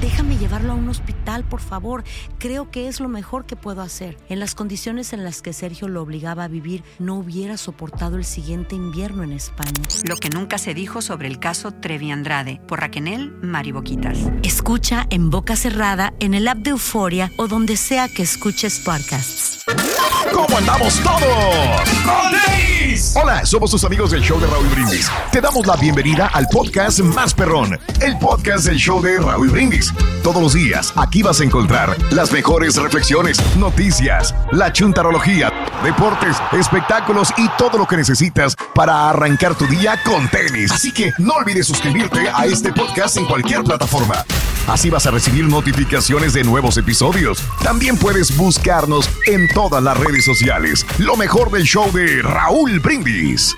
Déjame llevarlo a un hospital, por favor. Creo que es lo mejor que puedo hacer. En las condiciones en las que Sergio lo obligaba a vivir, no hubiera soportado el siguiente invierno en España. Lo que nunca se dijo sobre el caso Trevi Andrade, por Raquenel Mariboquitas. Escucha en boca cerrada, en el app de Euforia o donde sea que escuches podcasts. ¿Cómo andamos todos? Hola, somos tus amigos del show de Raúl Brindis. Te damos la bienvenida al podcast Más Perrón, el podcast del show de Raúl Brindis. Todos los días aquí vas a encontrar las mejores reflexiones, noticias, la chuntarología, deportes, espectáculos y todo lo que necesitas para arrancar tu día con tenis. Así que no olvides suscribirte a este podcast en cualquier plataforma. Así vas a recibir notificaciones de nuevos episodios. También puedes buscarnos en todas las redes sociales. Lo mejor del show de Raúl Brindis.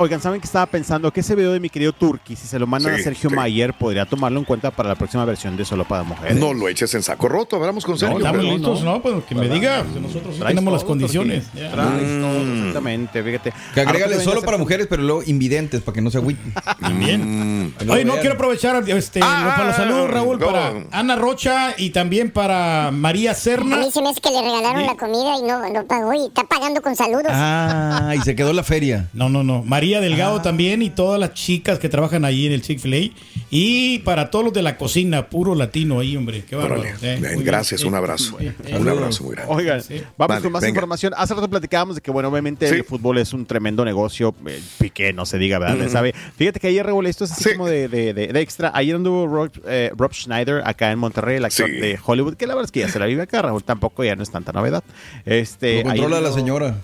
Oigan, ¿saben que estaba pensando? Que ese video de mi querido Turki, si se lo mandan a Sergio Mayer, podría tomarlo en cuenta para la próxima versión de Solo para Mujeres. No lo eches en saco roto, hablamos con Sergio. No, estamos listos, no, pues que me diga. Nosotros sí tenemos las condiciones. Mm. exactamente, fíjate. Que agrégale solo para mujeres, pero luego invidentes, para que no se agüiten. Bien. Oye, no quiero aprovechar este, para los saludos, Raúl, para Ana Rocha y también para María Serna. A mí se me hace que le regalaron la comida y no, no pagó y está pagando con saludos. Ah, y se quedó la feria. No, no, no. María Delgado también y todas las chicas que trabajan ahí en el Chick-fil-A. Y para todos los de la cocina, puro latino ahí, hombre. Qué bárbaro. Eh, gracias, un abrazo. un abrazo muy grande. Oigan, vamos con más información. Hace rato platicábamos de que, bueno, obviamente el fútbol es un tremendo negocio. Eh, piqué, no se diga, ¿verdad? ¿Sabe? Fíjate que ayer revolé esto es así como de, de, de, extra. Ayer anduvo Rob, eh, Rob, Schneider acá en Monterrey, el actor de Hollywood, que la verdad es que ya se la vive acá, Raúl. Tampoco ya no es tanta novedad. Este, Lo controla la señora.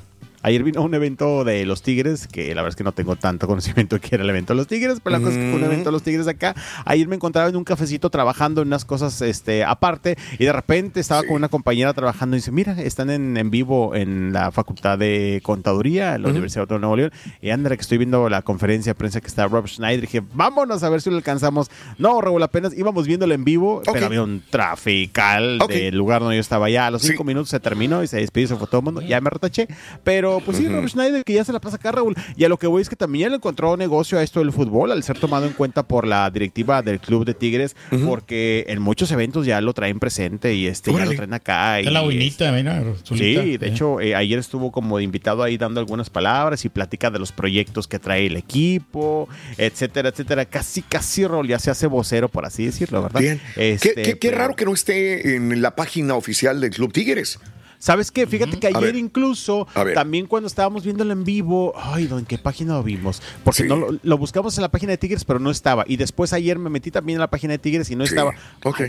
Ayer vino un evento de los Tigres, que la verdad es que no tengo tanto conocimiento de que era el evento de los Tigres, pero la cosa es que fue un evento de los Tigres acá. Ayer me encontraba en un cafecito trabajando en unas cosas este, aparte y de repente estaba con una compañera trabajando y dice, mira, están en, en vivo en la Facultad de Contaduría, en la Universidad de Nuevo León. Y anda, que estoy viendo la conferencia de prensa que está Rob Schneider. dije, vámonos a ver si lo alcanzamos. No, Raúl, apenas íbamos viéndolo en vivo, pero había un trafical del lugar donde yo estaba ya. A los cinco minutos se terminó y se despidió, se fue todo el mundo. Ya me retaché. Pero pues sí, Rob Schneider, que ya se la pasa acá, Raúl. Y a lo que voy es que también le encontró negocio a esto del fútbol, al ser tomado en cuenta por la directiva del club de Tigres, porque en muchos eventos ya lo traen presente y este ya lo traen acá. Y, la buenita, mira, Sí, de hecho, eh, ayer estuvo como invitado ahí dando algunas palabras y plática de los proyectos que trae el equipo, etcétera, etcétera. Casi, casi, Raúl, ya se hace vocero, por así decirlo, ¿verdad? Bien. Este, qué, raro que no esté en la página oficial del Club Tigres. ¿Sabes qué? Fíjate que ayer incluso, también cuando estábamos viéndolo en vivo, ay, ¿en qué página lo vimos? Porque no lo, buscamos en la página de Tigres, pero no estaba. Y después ayer me metí también en la página de Tigres y no estaba.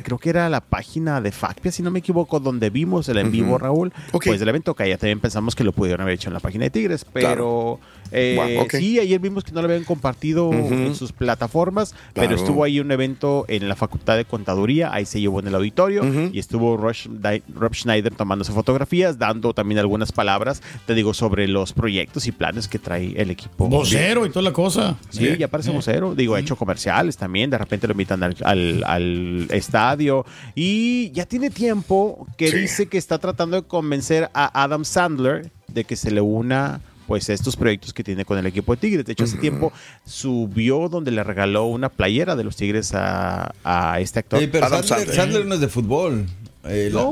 creo que era la página de Facpia, si no me equivoco, donde vimos el en vivo, Raúl. Pues el evento que ya también pensamos que lo pudieron haber hecho en la página de Tigres, pero eh, sí, ayer vimos que no lo habían compartido en sus plataformas, pero estuvo ahí un evento en la Facultad de Contaduría, ahí se llevó en el auditorio y estuvo Rob Schneider tomándose fotografía fotografías, dando también algunas palabras, te digo, sobre los proyectos y planes que trae el equipo. Vocero y toda la cosa. Sí, ya parece eh. vocero. Digo, ha hecho comerciales también. De repente lo invitan al, al- al estadio. Y ya tiene tiempo que dice que está tratando de convencer a Adam Sandler de que se le una pues estos proyectos que tiene con el equipo de Tigres. De hecho, hace tiempo subió donde le regaló una playera de los Tigres a, a este actor. Ey, pero Sandler, Sandler no es de fútbol. Eh, la-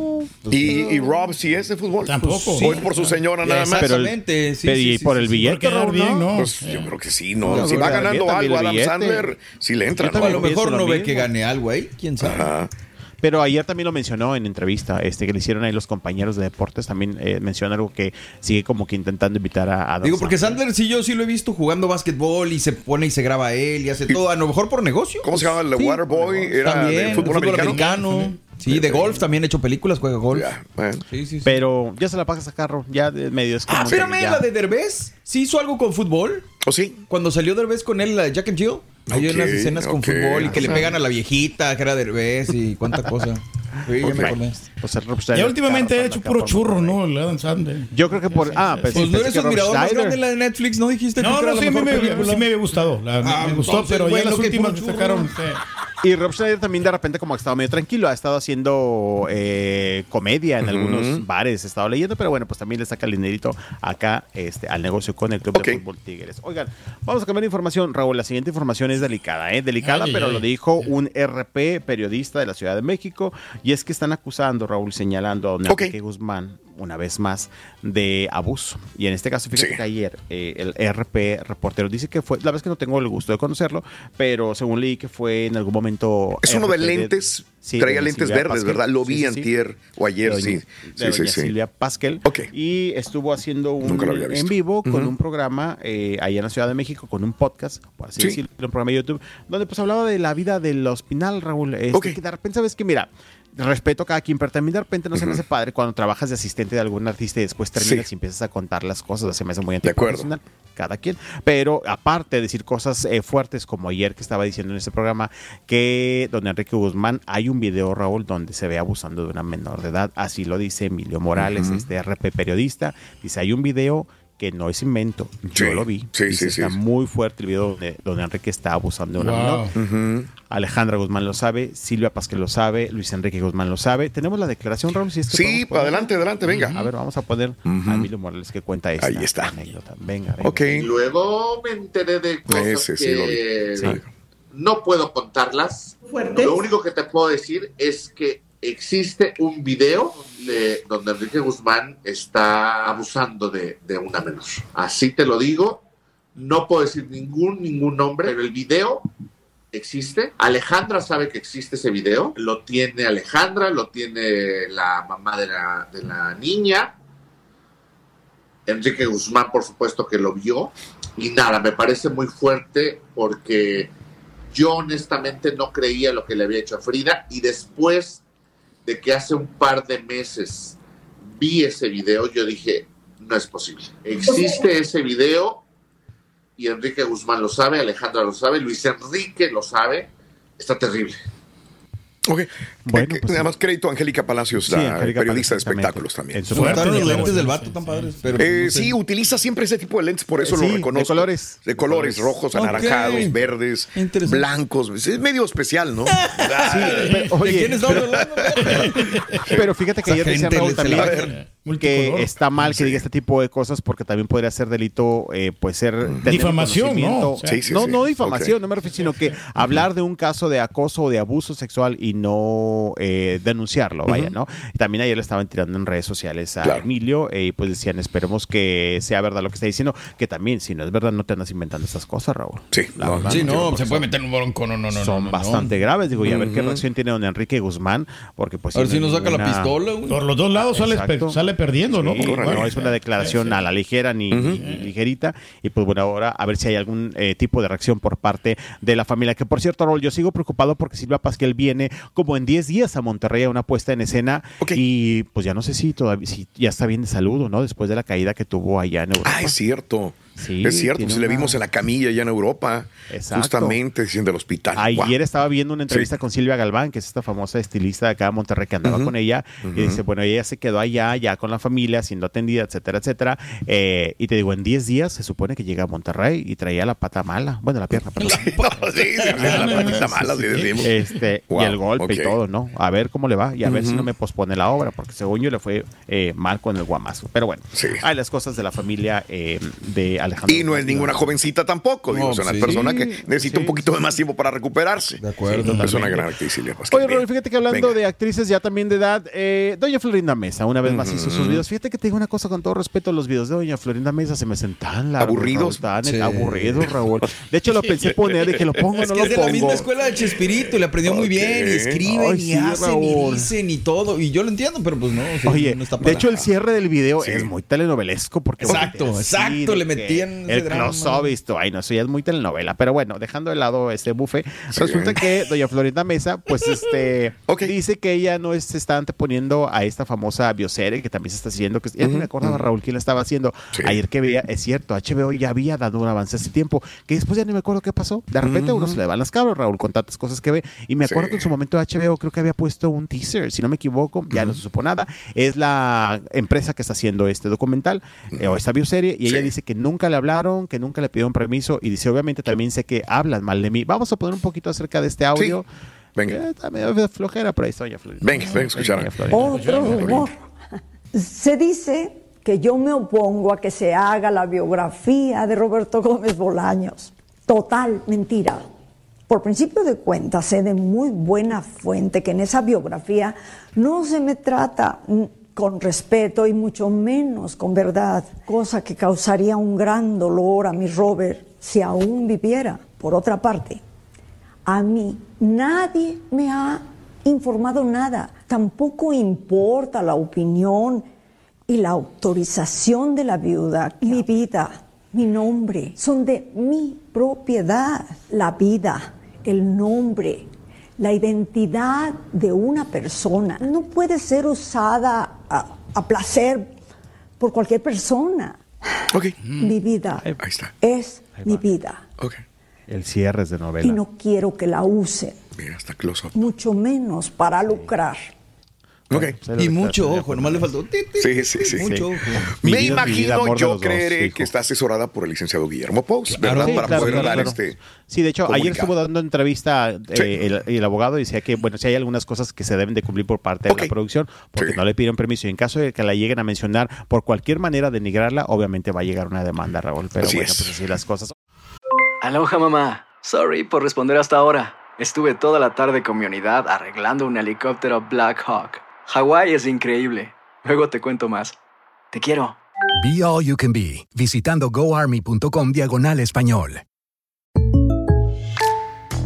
¿Y, y Rob sí es de fútbol? Tampoco. ¿O es por su señora nada más? Exactamente, sí, pero sí, y sí, por sí, el billete, bien, ¿no? ¿no? Pues yo creo que sí, ¿no? Yo si va ganando algo el Adam billete. Sandler, sí le entra, ¿no? A también lo mejor no ve que gane algo ahí, quién sabe. Ajá. Pero ayer también lo mencionó en entrevista, este que le hicieron ahí los compañeros de deportes, también eh, menciona algo que sigue como que intentando invitar a Adam Digo, porque Sandler. Sí yo sí lo he visto jugando básquetbol y se pone y se graba él y hace todo, a lo mejor por negocio. ¿Cómo se llama? ¿El Waterboy? ¿Era También, de fútbol, americano? Sí, de golf también ha hecho películas, juega golf. Bueno. Sí, sí, sí. Pero ya se la pasa a carro, ya de medio es como Ah, espérame, ya- la de Derbez, ¿sí hizo algo con fútbol? ¿O sí? Cuando salió Derbez con él, la de Jack and Jill, hay Ok, unas escenas con ok. fútbol y que le pegan a la viejita, que era Derbez y cuánta cosa. Sí, ya me acordé. pues el Rob Schneider Ya últimamente ha hecho puro churro, ¿no? El Adam Sandler. Yo creo que por. Ah, Pues pues, sí, no pensé eres que admirador más grande de la de Netflix, ¿no? Dijiste que No, era no, la sí, me, mejor me- sí me había gustado. la- me- Ah, me gustó, entonces, pero ya bueno, las que últimas que sacaron. Y Rob Schneider también de repente como que ha estado medio tranquilo, ha estado haciendo eh, comedia en algunos bares, he estado leyendo, pero bueno, pues también le saca el dinerito acá este, al negocio con el Club Ok. de Fútbol Tigres. Oigan, vamos a cambiar de información, Raúl, la siguiente información es delicada, ¿eh? Delicada, Ay, pero ay. lo dijo un RP periodista de la Ciudad de México, y es que están acusando, Raúl, señalando a don Ok. Enrique Guzmán, una vez más, de abuso. Y en este caso, fíjate Sí. que ayer eh, el RP reportero dice que fue, la verdad es que no tengo el gusto de conocerlo, pero según leí que fue en algún momento... Es uno de lentes, sí, traía de lentes Silvia verdes, Pasquel. ¿verdad? Lo vi sí, antier o ayer, doña- Sí, de sí, doña. Silvia Pasquel. Ok. Y estuvo haciendo un en vivo con un programa eh, allá en la Ciudad de México, con un podcast, por así Sí. decirlo, un programa de YouTube, donde pues hablaba de la vida del hospital, Raúl. Este, Ok. que de repente, ¿sabes que Mira, respeto a cada quien, pero también de repente no se me hace padre cuando trabajas de asistente de algún artista y después terminas Sí. y empiezas a contar las cosas, se me hace muy De acuerdo. antiprofesional, cada quien. Pero aparte de decir cosas eh, fuertes, como ayer que estaba diciendo en este programa, que don Enrique Guzmán, hay un video, Raúl, donde se ve abusando de una menor de edad. Así lo dice Emilio Morales, este RP periodista. Dice, hay un video que no es invento. Yo lo vi. sí, Dice, sí, sí. Está muy fuerte el video donde, donde Enrique está abusando de una Wow. menor. Alejandra Guzmán lo sabe, Silvia Pasquel lo sabe, Luis Enrique Guzmán lo sabe. Tenemos la declaración, Raúl, si es que Sí, adelante, adelante, venga. A ver, vamos a poner Ujú. a Emilio Morales que cuenta esta Ahí está. anécdota. Venga, venga. Ok. Y luego me enteré de cosas Ese que no puedo contarlas. Lo único que te puedo decir es que existe un video de donde Enrique Guzmán está abusando de, una menor. Así te lo digo. No puedo decir ningún, ningún nombre, pero el video existe. Alejandra sabe que existe ese video. Lo tiene Alejandra, lo tiene la mamá de la, de la niña. Enrique Guzmán, por supuesto, que lo vio. Y nada, me parece muy fuerte porque yo honestamente no creía lo que le había hecho a Frida. Y después de que hace un par de meses vi ese video, yo dije, no es posible. Existe ese video y Enrique Guzmán lo sabe, Alejandra lo sabe, Luis Enrique lo sabe. Está terrible. Ok. Bueno, Eh, pues, crédito a Angélica Palacios, Sí, la Angélica periodista de espectáculos exactamente. también. Los lentes del sí, vato sí, tan padres. Pero Eh, no sé. sí, utiliza siempre ese tipo de lentes, por eso Sí, lo de reconozco. colores. De colores, rojos, anaranjados, verdes, blancos. Es medio especial, ¿no? Sí, pero, oye, ¿De quién pero- fíjate que ayer decía Raúl también que está mal que diga este tipo de cosas porque también podría ser delito, eh, pues ser Difamación. ¿no? O sea, Sí, sí, no, sí. no difamación, no me refiero, sino que hablar de un caso de acoso o de abuso sexual y no eh, denunciarlo, vaya, ¿no? También ayer le estaban tirando en redes sociales a Claro. Emilio eh, y pues decían, esperemos que sea verdad lo que está diciendo, que también, si no es verdad, no te andas inventando estas cosas, Raúl. Sí, La no, verdad, Sí, no, se puede meter en un bronco, no, no, no. son no, no, bastante graves, digo, y a ver qué reacción tiene don Enrique Guzmán, porque pues... A ver si no saca la pistola, güey. Por los dos lados sale, sale perdiendo, ¿no? Por no, es una declaración a la ligera ni, ligerita. Y pues bueno, ahora a ver si hay algún eh, tipo de reacción por parte de la familia. Que por cierto, Raúl, yo sigo preocupado porque Silvia Pasquel viene como en 10 días a Monterrey a una puesta en escena. Y pues ya no sé si todavía si ya está bien de salud o no, después de la caída que tuvo allá en Europa. Ah, es cierto. Sí, es cierto, pues le vimos en la camilla allá en Europa, Exacto. justamente diciendo del hospital. Ayer estaba viendo una entrevista Sí. con Silvia Galván, que es esta famosa estilista de acá de Monterrey que andaba con ella. Y dice, bueno, ella se quedó allá, ya con la familia, siendo atendida, etcétera, etcétera. Eh, y te digo, en 10 días se supone que llega a Monterrey y traía la pata mala. Bueno, la pierna, perdón. No, sí, la patita mala, sí decimos. Este, Wow, y el golpe y todo, ¿no? A ver cómo le va y a ver si no me pospone la obra, porque según yo le fue eh, mal con el guamazo. Pero bueno, hay las cosas de la familia eh, de Alejandro. Y no es ninguna jovencita tampoco, digo, No, es una sí. persona que necesita un poquito de más tiempo para recuperarse. De acuerdo. es una Totalmente. gran actriz, Silvia. Oye. Raúl, fíjate que hablando Venga. de actrices ya también de edad, eh, Doña Florinda Mesa, una vez más hizo sus videos. Fíjate que te digo una cosa con todo respeto, los videos de Doña Florinda Mesa se me hacen tan largos. Aburridos. Raúl, tan Sí. aburridos, Raúl. De hecho, lo pensé poner, dije, lo pongo Es no que lo es de la misma pongo. escuela de Chespirito le aprendió muy bien y escriben Ay, y sí, hacen y dicen y todo. Y yo lo entiendo, pero pues no. o sea, Oye, no está de hecho el cierre del video es muy telenovelesco porque Exacto, exacto, le que ese el close-up y esto, ay no, eso ya es muy telenovela, pero bueno, dejando de lado ese bufe, resulta que doña Florinda Mesa, pues este, dice que ella no es- se está anteponiendo a esta famosa bioserie que también se está haciendo, que ya ni me acordaba Raúl quién la estaba haciendo, ayer que veía, es cierto, HBO ya había dado un avance hace tiempo, que después ya ni me acuerdo qué pasó, de repente a uno se le van las cabras, Raúl, con tantas cosas que ve, y me acuerdo que en su momento HBO creo que había puesto un teaser, si no me equivoco, ya no se supo nada, es la empresa que está haciendo este documental eh, o esta bioserie y ella dice que nunca le hablaron, que nunca le pidieron permiso y dice obviamente también sé que hablan mal de mí. Vamos a poner un poquito acerca de este audio. Venga. Eh, está medio flojera, pero ahí está doña Florinda. Venga, venga escuchar. Otro rumor. Se dice que yo me opongo a que se haga la biografía de Roberto Gómez Bolaños. Total, mentira. Por principio de cuentas, sé de muy buena fuente que en esa biografía no se me trata con respeto y mucho menos con verdad, cosa que causaría un gran dolor a mi Robert si aún viviera. Por otra parte, a mí nadie me ha informado nada. Tampoco importa la opinión y la autorización de la viuda. Mi vida, mi nombre, son de mi propiedad. La vida, el nombre, la identidad de una persona no puede ser usada a, a placer por cualquier persona. Mi vida es mi vida El cierre es de y novela. no quiero que la usen, Mira, está close up. mucho menos para lucrar. Y mucho ojo, nomás le faltó. Sí, sí, sí. Mucho Sí. ojo. Me imagino, yo creeré que está asesorada por el licenciado Guillermo Pous, Claro, ¿verdad? sí, Para claro, poder claro, dar claro. este. Sí, de hecho, ayer estuvo dando entrevista eh, Sí. el, el abogado decía que, bueno, si hay algunas cosas que se deben de cumplir por parte de la producción, porque no le pidieron permiso. Y en caso de que la lleguen a mencionar por cualquier manera denigrarla, obviamente va a llegar una demanda, Raúl. Pero Así bueno, es. pues así las cosas. Aloha mamá. Sorry por responder hasta ahora. Estuve toda la tarde con mi unidad arreglando un helicóptero Black Hawk. Hawái es increíble. Luego te cuento más. Te quiero. Be All You Can Be, visitando goarmy.com diagonal español.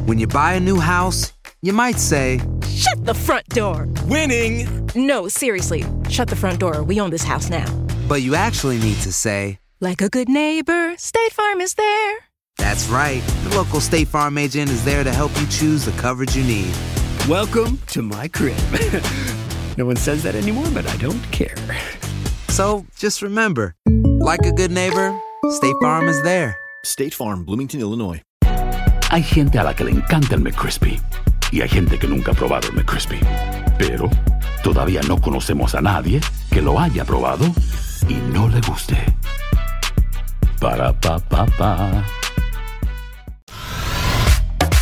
When you buy a new house, you might say, Shut the front door. Winning. No, seriously. Shut the front door. We own this house now. but you actually need to say, Like a good neighbor, State Farm is there. That's right. The local State Farm agent is there to help you choose the coverage you need. Welcome to my crib. no one says that anymore, but I don't care. So just remember, like a good neighbor, State Farm is there. State Farm, Bloomington, Illinois. Hay gente a la que le encanta el McCrispy y hay gente que nunca ha probado el McCrispy. Pero todavía no conocemos a nadie que lo haya probado y no le guste. Para pa pa pa.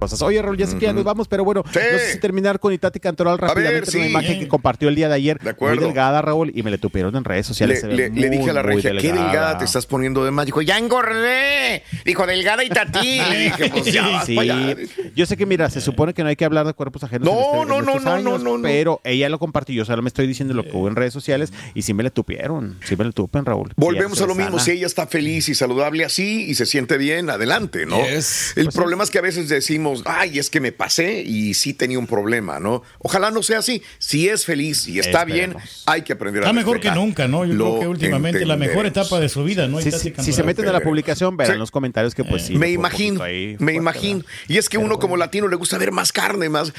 Cosas. Oye, Raúl, ya sé que ya nos vamos, pero bueno, no sé si terminar con Itati Cantoral rápidamente. ver, una imagen que compartió el día de ayer. Muy acuerdo. delgada, Raúl, y me le tupieron en redes sociales. Le, se ve le- le muy, dije a la muy regia, qué delgada te estás poniendo de más. Dijo, ya engordé. Dijo, delgada y tatí. Le dije, pues ya vas Sí, yo sé que mira, se supone que no hay que hablar de cuerpos ajenos. No, en este- en no, no, no, años, no, no, no. Pero ella lo compartió, yo solo me estoy diciendo lo que hubo en redes sociales y sí me le tupieron, sí me le tupen, Raúl. Volvemos a lo mismo, si ella está feliz y saludable así y se siente bien, adelante, ¿no? Yes. El Pues problema es que a veces decimos, ay, es que me pasé y sí tenía un problema, ¿no? Ojalá no sea así. Si es feliz y está bien, hay que aprender a Está mejor que nunca, ¿no? Yo Lo creo que últimamente la mejor etapa de su vida, ¿no? Sí, Itati sí, si se meten a la publicación, verán los comentarios que pues sí. me imagino, ahí me imagino. Y es que uno como latino le gusta ver más carne, más...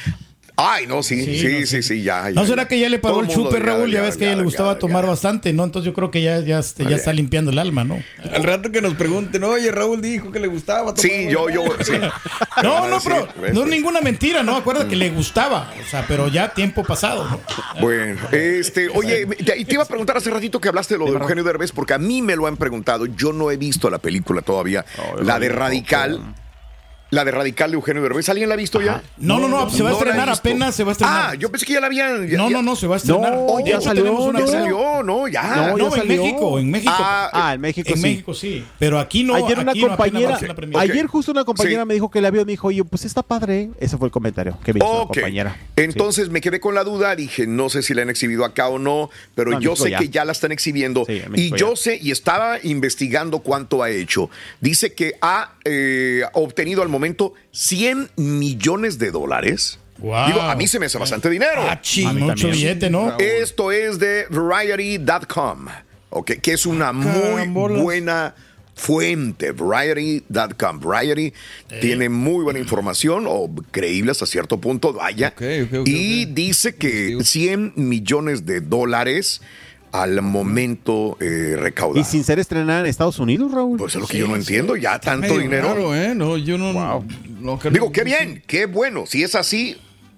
Ay, no, sí, sí, sí, sí, sí, ya, ya, ¿No será que ya le pagó Todo el chupe, Raúl? Ya, ya, ves que a ella le gustaba ya, tomar bastante, ¿no? Entonces yo creo que ya, ya, este, ya está limpiando el alma, ¿no? Al rato que nos pregunten, oye, Raúl dijo que le gustaba. Sí, yo, yo, sí. No, no, pero no es ninguna mentira, ¿no? Acuérdate que le gustaba, o sea, pero ya tiempo pasado, ¿no? Bueno, este, oye, te, te iba a preguntar hace ratito que hablaste de lo de Eugenio Derbez, porque a mí me lo han preguntado. Yo no he visto la película todavía, la de Radical. La de Radical de Eugenio Derbez. ¿Alguien la ha visto ya? No, no, no, se va a estrenar apenas, se va a estrenar. Ah, yo pensé que ya la habían. ya- No, no, no, se va a estrenar. No, ya salió, tenemos una ya salió, no, ya. No, ya en salió. México, en México. Ah, Ah, en México en sí. México sí, pero aquí no. ayer una no, compañera, ayer justo una compañera Sí. me dijo que la vio, me dijo, oye, pues está padre. Ese fue el comentario que me hizo compañera. Entonces me quedé con la duda, dije, no sé si la han exhibido acá o no, pero No, en yo sé ya. que ya la están exhibiendo. en y yo sé, y estaba investigando cuánto ha hecho. Dice que ha eh, obtenido al momento 100 millones de dólares. Wow. Digo, a mí se me hace bastante dinero. Ah, mí mucho billete, ¿no? Esto es de Variety.com, ok, que es una muy Carambolas. buena fuente, Variety.com. Variety tiene muy buena información, o creíble hasta cierto punto, vaya. y dice que 100 millones de dólares al momento eh, Y recaudado. sin ser estrenada en Estados Unidos, Raúl. Pues es lo que yo no entiendo, ya tanto dinero. raro, ¿eh? No, yo no. no creo- Digo, qué bien, qué bueno. Si es así,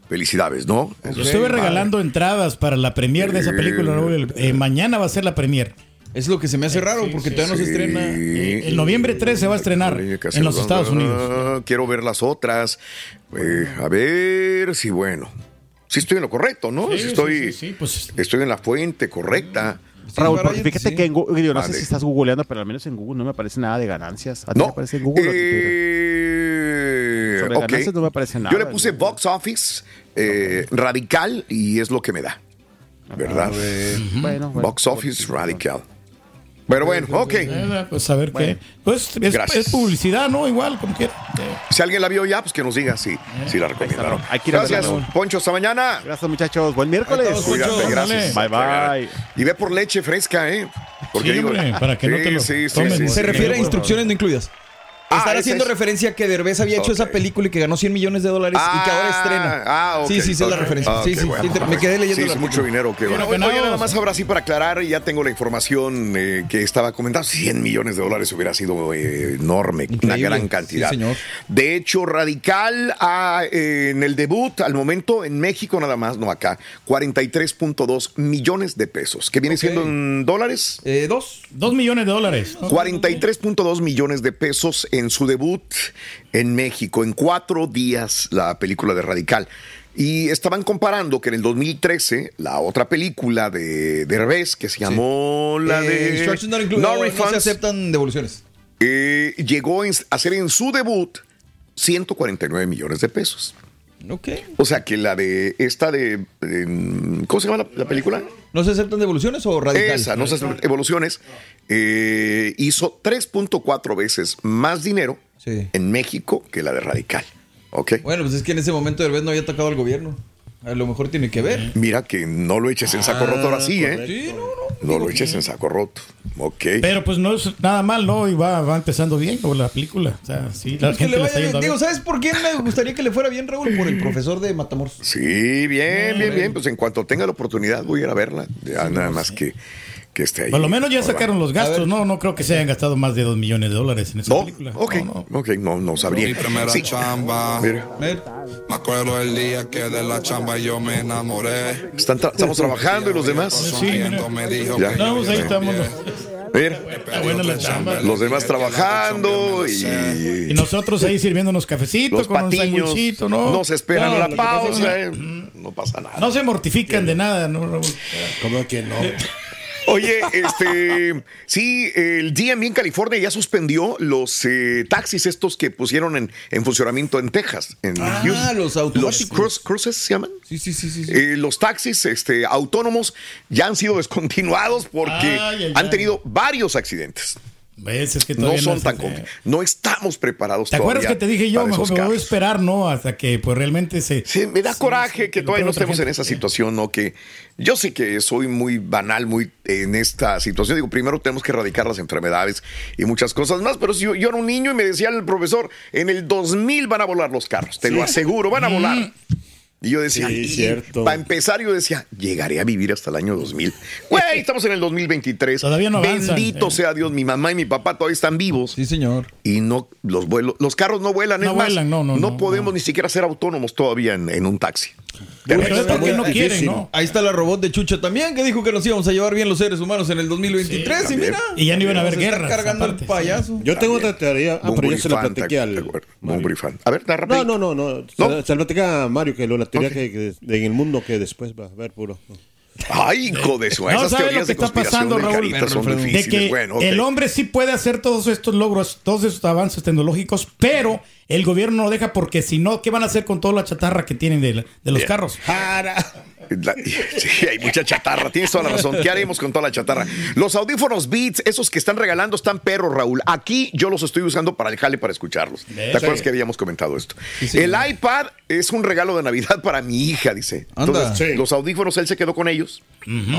felicidades, ¿no? Yo estuve regalando entradas para la premier de esa película, Raúl. Eh, mañana va a ser la premier. Es lo que se me hace raro, porque todavía no se estrena. Eh, El noviembre 3 se va a estrenar en los Estados. Unidos. Ah, Quiero ver las otras. Eh, a ver si, bueno. Si estoy en lo correcto, ¿no? Sí, Si estoy, sí, sí, pues- estoy en la fuente correcta. Raúl, porque fíjate sí. que en Google, yo no sé si estás googleando, pero al menos en Google no me aparece nada de ganancias. ¿A ti No. te aparece en Google? Eh, Sobre ok. ganancias no me aparece nada. Yo le puse box office eh, radical y es lo que me da. ¿Verdad? Bueno, bueno. box office radical. Pero bueno, ok. Eh, Pues a ver qué. Pues es, publicidad, ¿no? Igual, como quiera. Si alguien la vio ya, pues que nos diga si, si la recomendaron. Gracias. Poncho. Hasta mañana. Gracias, muchachos. Buen miércoles. Poncho. Gracias. Bye, bye. Y ve por leche fresca, ¿eh? Porque Sí, digo, hombre, para que no te lo tomen. Se refiere a instrucciones no incluidas. Ah, Estar haciendo es- referencia a que Derbez había hecho esa película y que ganó 100 millones de dólares y que ahora estrena. Ah, ok. Sí, sí, esa es la referencia. Ah, sí, sí, bueno. sí, te- me quedé leyendo Sí, es mucho dinero. Que bueno. Oye, ganados. nada más ahora sí para aclarar, ya tengo la información eh, que estaba comentando. 100 millones de dólares hubiera sido eh, enorme, una gran cantidad. Sí, señor. De hecho, Radical ah, eh, en el debut, al momento, en México nada más, no acá, 43.2 millones de pesos. que viene siendo en dólares? Eh, dos. Dos millones de dólares. 43.2 millones de pesos en su debut en México. En cuatro días la película de Radical. Y estaban comparando que en el 2013 la otra película de Derbez que se llamó la Eh, de included. No se aceptan devoluciones. eh, llegó en- a ser en su debut 149 millones de pesos. O sea que la de esta de ¿cómo se llama la, la película? ¿No se aceptan devoluciones o radical? Esa, no sé, evoluciones, eh, hizo 3.4 veces más dinero en México que la de Radical. ¿Ok? Bueno, pues es que en ese momento Derbez no había atacado al gobierno. A lo mejor tiene que ver. Mira que no lo eches en saco Ah, roto ahora sí, ¿eh? Sí, no, lo eches en saco roto. Ok. Pero pues no es nada mal, ¿no? Y va, va empezando bien con la película. O sea, sí, la gente le vaya bien. Digo. ¿sabes por quién me gustaría que le fuera bien, Raúl? Por el profesor de Matamoros. Sí, bien, bien, bien. Pues en cuanto tenga la oportunidad voy a ir a verla. Ya nada más que, que esté ahí. Por lo menos ya sacaron los gastos, ¿no? No creo que se hayan gastado más de dos millones de dólares en esa No, película. ok, ok, no, no sabría. Mi primera Sí. chamba. Mira. Me acuerdo el día que de la chamba yo me enamoré. Están tra- estamos trabajando y los demás. Sí, mira. Me dijo Ya. Estamos ahí, estamos. Mira, Está buena la chamba. los demás trabajando y, Y nosotros ahí sirviéndonos cafecito los con un patiños sándwichito, ¿no? no se esperan No, la pasa pausa. eh. No pasa nada. No se mortifican de nada, ¿no, Raúl? ¿Cómo que no? Oye, este, sí, el DMV en California ya suspendió los eh, taxis estos que pusieron en, en funcionamiento en Texas. En Ah, Houston. los automáticos. cruise- cruises se llaman. Sí, sí, sí, sí. sí. Eh, los taxis este, autónomos ya han sido descontinuados porque Ay, ay, han ay. tenido varios accidentes. ¿Ves? Es que No son se tan hace. compli- No estamos preparados ¿Te acuerdas todavía que te dije yo? Mejor me voy a esperar, ¿no? Hasta que pues realmente se... Sí, me da coraje que todavía no estemos en esa situación, ¿no? Que yo sé que soy muy banal, muy en esta situación. Digo, primero tenemos que erradicar las enfermedades y muchas cosas más, pero si yo, yo era un niño y me decía el profesor, en el 2000 van a volar los carros, te lo aseguro, van a volar. Y yo decía, Sí, "Y- cierto. para empezar, yo decía, llegaré a vivir hasta el año 2000. Güey, estamos en el 2023. Todavía no avanzan, Bendito eh. sea Dios, mi mamá y mi papá todavía están vivos. Sí, señor. Y no, los vuelos, los carros no vuelan, No es más, vuelan, no, no, no, podemos ni siquiera ser autónomos todavía en, en un taxi. Pero es porque no quieren. ¿no? Ahí está la robot de Chucho también, que dijo que nos íbamos a llevar bien los seres humanos en el 2023. y mira. Y ya no iban a haber Se está guerras, cargando aparte, el payaso. Yo tengo otra teoría. Ah, pero yo se la platiqué ¿te al. A ver, está No, rápido. no, no, no. Se, ¿No? se la platiqué a Mario que lo, la teoría que, en el mundo que después va a ver puro. Ay, hijo de su. No, Esas ¿sabe teorías lo que de está pasando, de Raúl? Son de que Bueno, el hombre sí puede hacer todos estos logros, todos estos avances tecnológicos, pero el gobierno no deja porque si no, ¿qué van a hacer con toda la chatarra que tienen de, la- de los Bien. carros? La- sí, hay mucha chatarra, tienes toda la razón. ¿Qué haremos con toda la chatarra? Los audífonos Beats, esos que están regalando, están perros, Raúl. Aquí yo los estoy usando para el jale para escucharlos. ¿Te Sí. acuerdas que habíamos comentado esto? sí. el iPad es un regalo de Navidad para mi hija, dice. Entonces, los audífonos él se quedó con ellos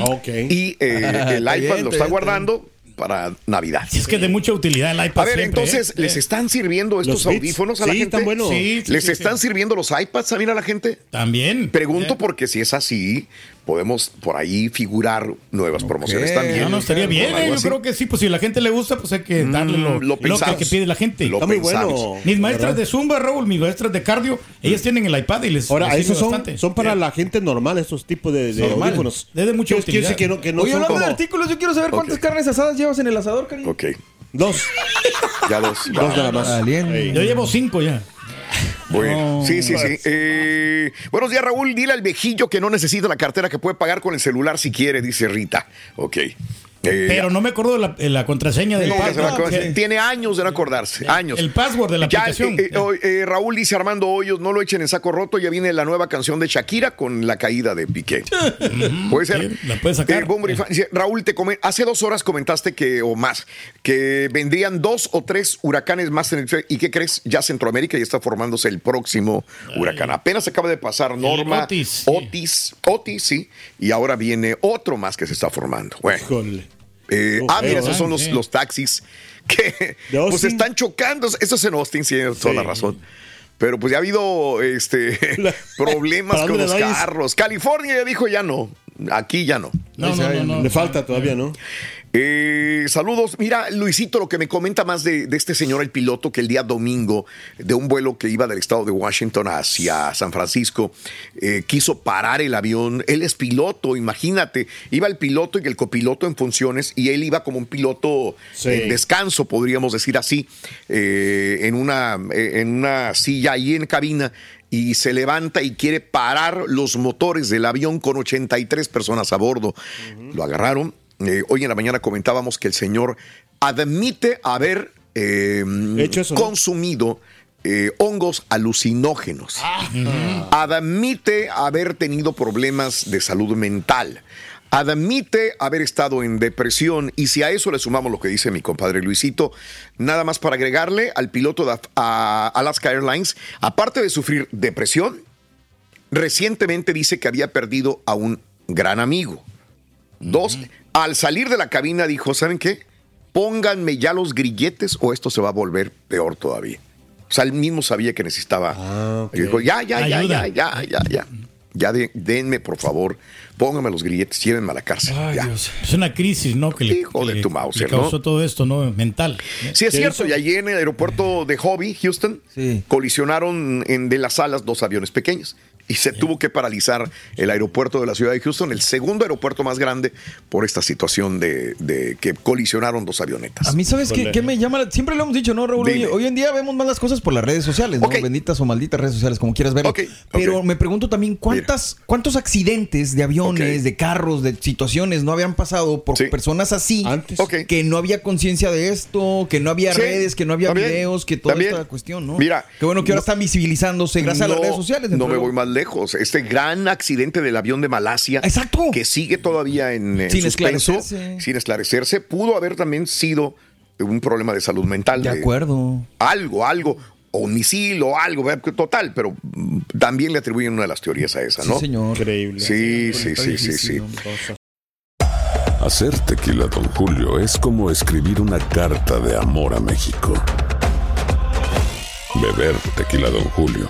Ok. y eh, el iPad lo está guardando para Navidad. Si es que es de mucha utilidad el iPad A ver, siempre, entonces, ¿eh? ¿les están sirviendo estos audífonos a la Sí, gente? están buenos. Sí, sí, ¿Les sí, están sí. sirviendo los iPads también a la gente? También. Pregunto porque si es así, podemos por ahí figurar nuevas promociones también. No, no, estaría bien. ¿eh? Yo así. creo que sí, pues si a la gente le gusta, pues hay que darle lo, Mm, lo lo que, pide la gente. Lo Está muy bueno. Mis maestras ¿verdad? de Zumba, Raúl, mis maestras de cardio, ellas tienen el iPad y les, Ahora, esos son, bastante. son para la gente normal, estos tipos de, de audífonos. Es de mucha utilidad. decir que no, que no Oye, hablando como de artículos, yo quiero saber cuántas carnes asadas llevas en el asador, cariño. Ok, dos, ya dos. dos nada más. Yo llevo cinco ya. Bueno, sí, sí, sí. Eh, buenos días, Raúl. Dile al viejillo que no necesita la cartera, que puede pagar con el celular si quiere, dice Rita. Ok. Eh, Pero no me acuerdo de la, de la contraseña del acordar. Tiene años de no acordarse. Años. El password de la Ya, aplicación. eh, eh, eh, Raúl dice Armando Hoyos, no lo echen en saco roto, ya viene la nueva canción de Shakira con la caída de Piqué. Puede ser. La puedes sacar. Eh, Raúl, te come- hace dos horas comentaste que, o más, que vendrían dos o tres huracanes más en el ¿Y qué crees? Ya Centroamérica ya está formándose el próximo huracán. Apenas acaba de pasar Norma, Otis, sí. Otis, Otis, sí, y ahora viene otro más que se está formando. Bueno. Eh, Oh, ah, mira, esos son los, los taxis que ¿De pues están chocando. Eso es en Austin, sí, tienes toda la razón. Pero pues ya ha habido este La- problemas ¿Para con los carros. California ya dijo ya no. Aquí ya no. No, no, no, no. Le falta todavía, ¿no? Eh, saludos. Mira, Luisito, lo que me comenta más de, de este señor, el piloto, que el día domingo de un vuelo que iba del estado de Washington hacia San Francisco, eh, quiso parar el avión. Él es piloto, imagínate. Iba el piloto y el copiloto en funciones y él iba como un piloto Sí. en descanso, podríamos decir así, eh, en, una, eh, en una silla ahí en cabina y se levanta y quiere parar los motores del avión con 83 personas a bordo. Lo agarraron. Eh, hoy en la mañana comentábamos que el señor admite haber eh, Hecho eso, ¿no? consumido eh, hongos alucinógenos. Admite haber tenido problemas de salud mental. Admite haber estado en depresión y si a eso le sumamos lo que dice mi compadre Luisito, nada más para agregarle al piloto de a Alaska Airlines, aparte de sufrir depresión, recientemente dice que había perdido a un gran amigo. Dos, al salir de la cabina dijo, ¿saben qué? Pónganme ya los grilletes o esto se va a volver peor todavía. O sea, él mismo sabía que necesitaba. Ah, ok. Y dijo, ya, ya, ya, Ayuda. ya, ya, ya, ya. Ya de- denme, por favor, pónganme los grilletes, llévenme a la cárcel. ya. Es una crisis, ¿no? Que le, Hijo que de le- tu le Mauser, causó ¿no? todo esto, ¿no? Mental. Sí, es ¿Qué cierto. Y allí en el aeropuerto de Hobby, Houston, Sí. colisionaron en, de las alas dos aviones pequeños. Y se tuvo que paralizar el aeropuerto de la ciudad de Houston, el segundo aeropuerto más grande, por esta situación de, de que colisionaron dos avionetas. A mí, ¿sabes qué, qué me llama? la- Siempre lo hemos dicho, ¿no, Raúl? Hoy, Dime. hoy en día vemos más las cosas por las redes sociales, ¿no? Benditas o malditas redes sociales, como quieras verlo. Ok, ok. Pero me pregunto también, ¿cuántas, ¿cuántos accidentes de aviones, de carros, de situaciones no habían pasado por Sí. personas así? Antes. Ok. Que no había conciencia de esto, que no había Sí, redes, que no había videos, que toda bien. esta cuestión, ¿no? Mira, Qué bueno que ahora no- están visibilizándose gracias a las redes sociales. No me voy más lejos. Este gran accidente del avión de Malasia, Exacto. que sigue todavía en, en Sin suspenso, esclarecerse. sin esclarecerse, pudo haber también sido un problema de salud mental. De acuerdo. Algo, algo, o un misil o algo, total, pero también le atribuyen una de las teorías a esa, Sí, ¿no? señor. Increíble. Sí, sí, sí, sí, sí. Hacer tequila, Don Julio, es como escribir una carta de amor a México. Beber tequila, Don Julio,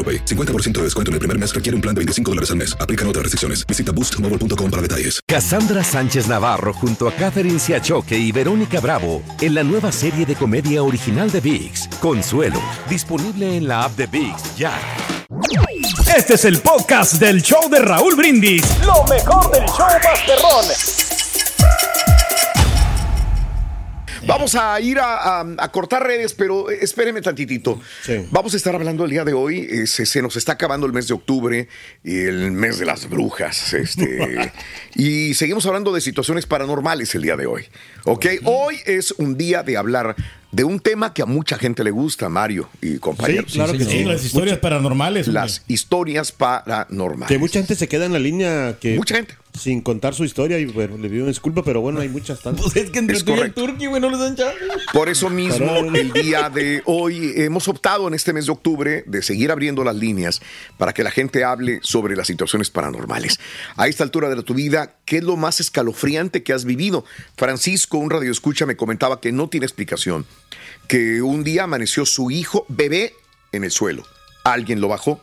AroPay. 50% de descuento en el primer mes requiere un plan de 25 dólares al mes. Aplican otras restricciones. Visita boostmobile.com para detalles. Cassandra Sánchez Navarro junto a Catherine Siachoque y Verónica Bravo en la nueva serie de comedia original de VIX, Consuelo, disponible en la app de VIX ya. Este es el podcast del show de Raúl Brindis. Lo mejor del show Masterrón. Vamos a ir a, a- a cortar redes, pero espéreme tantitito. Vamos a estar hablando el día de hoy. eh, se, se nos está acabando el mes de octubre, y el mes de las brujas. Este, y seguimos hablando de situaciones paranormales el día de hoy. ¿Ok? Hoy es un día de hablar de un tema que a mucha gente le gusta, Mario y compañeros. Sí, claro que sí. las historias paranormales. hombre. Las historias paranormales. Que mucha gente se queda en la línea que. Mucha gente. Sin contar su historia y bueno, le pido disculpa, pero bueno, hay muchas tantas. Pues es que entre Es tú y el turqui, güey, no les dan chance. Por eso mismo, el día de hoy hemos optado en este mes de octubre de seguir abriendo las líneas para que la gente hable sobre las situaciones paranormales. A esta altura de tu vida, ¿qué es lo más escalofriante que has vivido? Francisco, un radio escucha, me comentaba que no tiene explicación, que un día amaneció su hijo bebé en el suelo. Alguien lo bajó.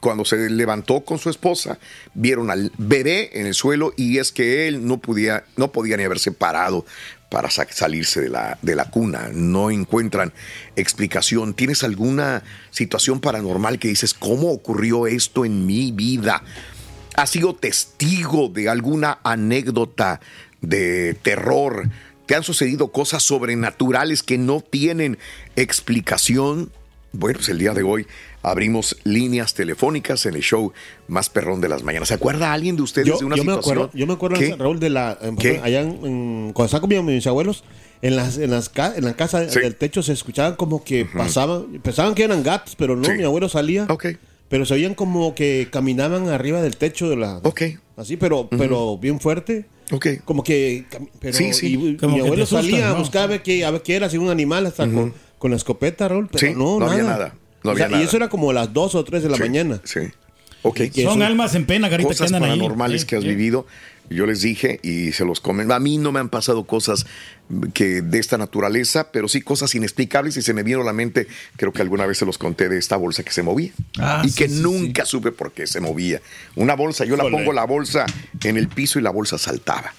Cuando se levantó con su esposa, vieron al bebé en el suelo y es que él no podía, no podía ni haberse parado para sa- salirse de la, de la cuna. No encuentran explicación. ¿Tienes alguna situación paranormal que dices, ¿cómo ocurrió esto en mi vida? ¿Has sido testigo de alguna anécdota de terror? ¿Te han sucedido cosas sobrenaturales que no tienen explicación? Bueno, pues el día de hoy abrimos líneas telefónicas en el show más perrón de las mañanas. ¿Se acuerda alguien de ustedes Yo, de una yo me situación? acuerdo, yo me acuerdo, ¿Qué? Raúl, de la. ¿Qué? Allá en, en- cuando estaba con mi- mis abuelos, en, las, en, las en la casa del techo se escuchaban como que pasaban. Pensaban que eran gatos, pero no, mi abuelo salía. Pero se oían como que caminaban arriba del techo de la. Así, pero, pero bien fuerte. Como que. Pero, Sí, sí. y- Como mi abuelo asustan, salía a ¿no? buscar a ver qué, a ver qué era, si un animal, hasta con, con la escopeta, Raúl. Pero Sí, no, no nada. había nada, no O sea, había nada. Y eso era como las 2 o 3 de la Sí, mañana. Sí. Ok. Que Son eso- almas en pena, Garita, que Cosas andan ahí. paranormales Sí, que has sí. vivido. Yo les dije y se los comen. A mí no me han pasado cosas que de esta naturaleza, pero sí cosas inexplicables y se me vino a la mente, creo que alguna vez se los conté de esta bolsa que se movía Ah, y sí, que sí, nunca supe por qué se movía. Una bolsa, yo la pongo la bolsa en el piso y la bolsa saltaba.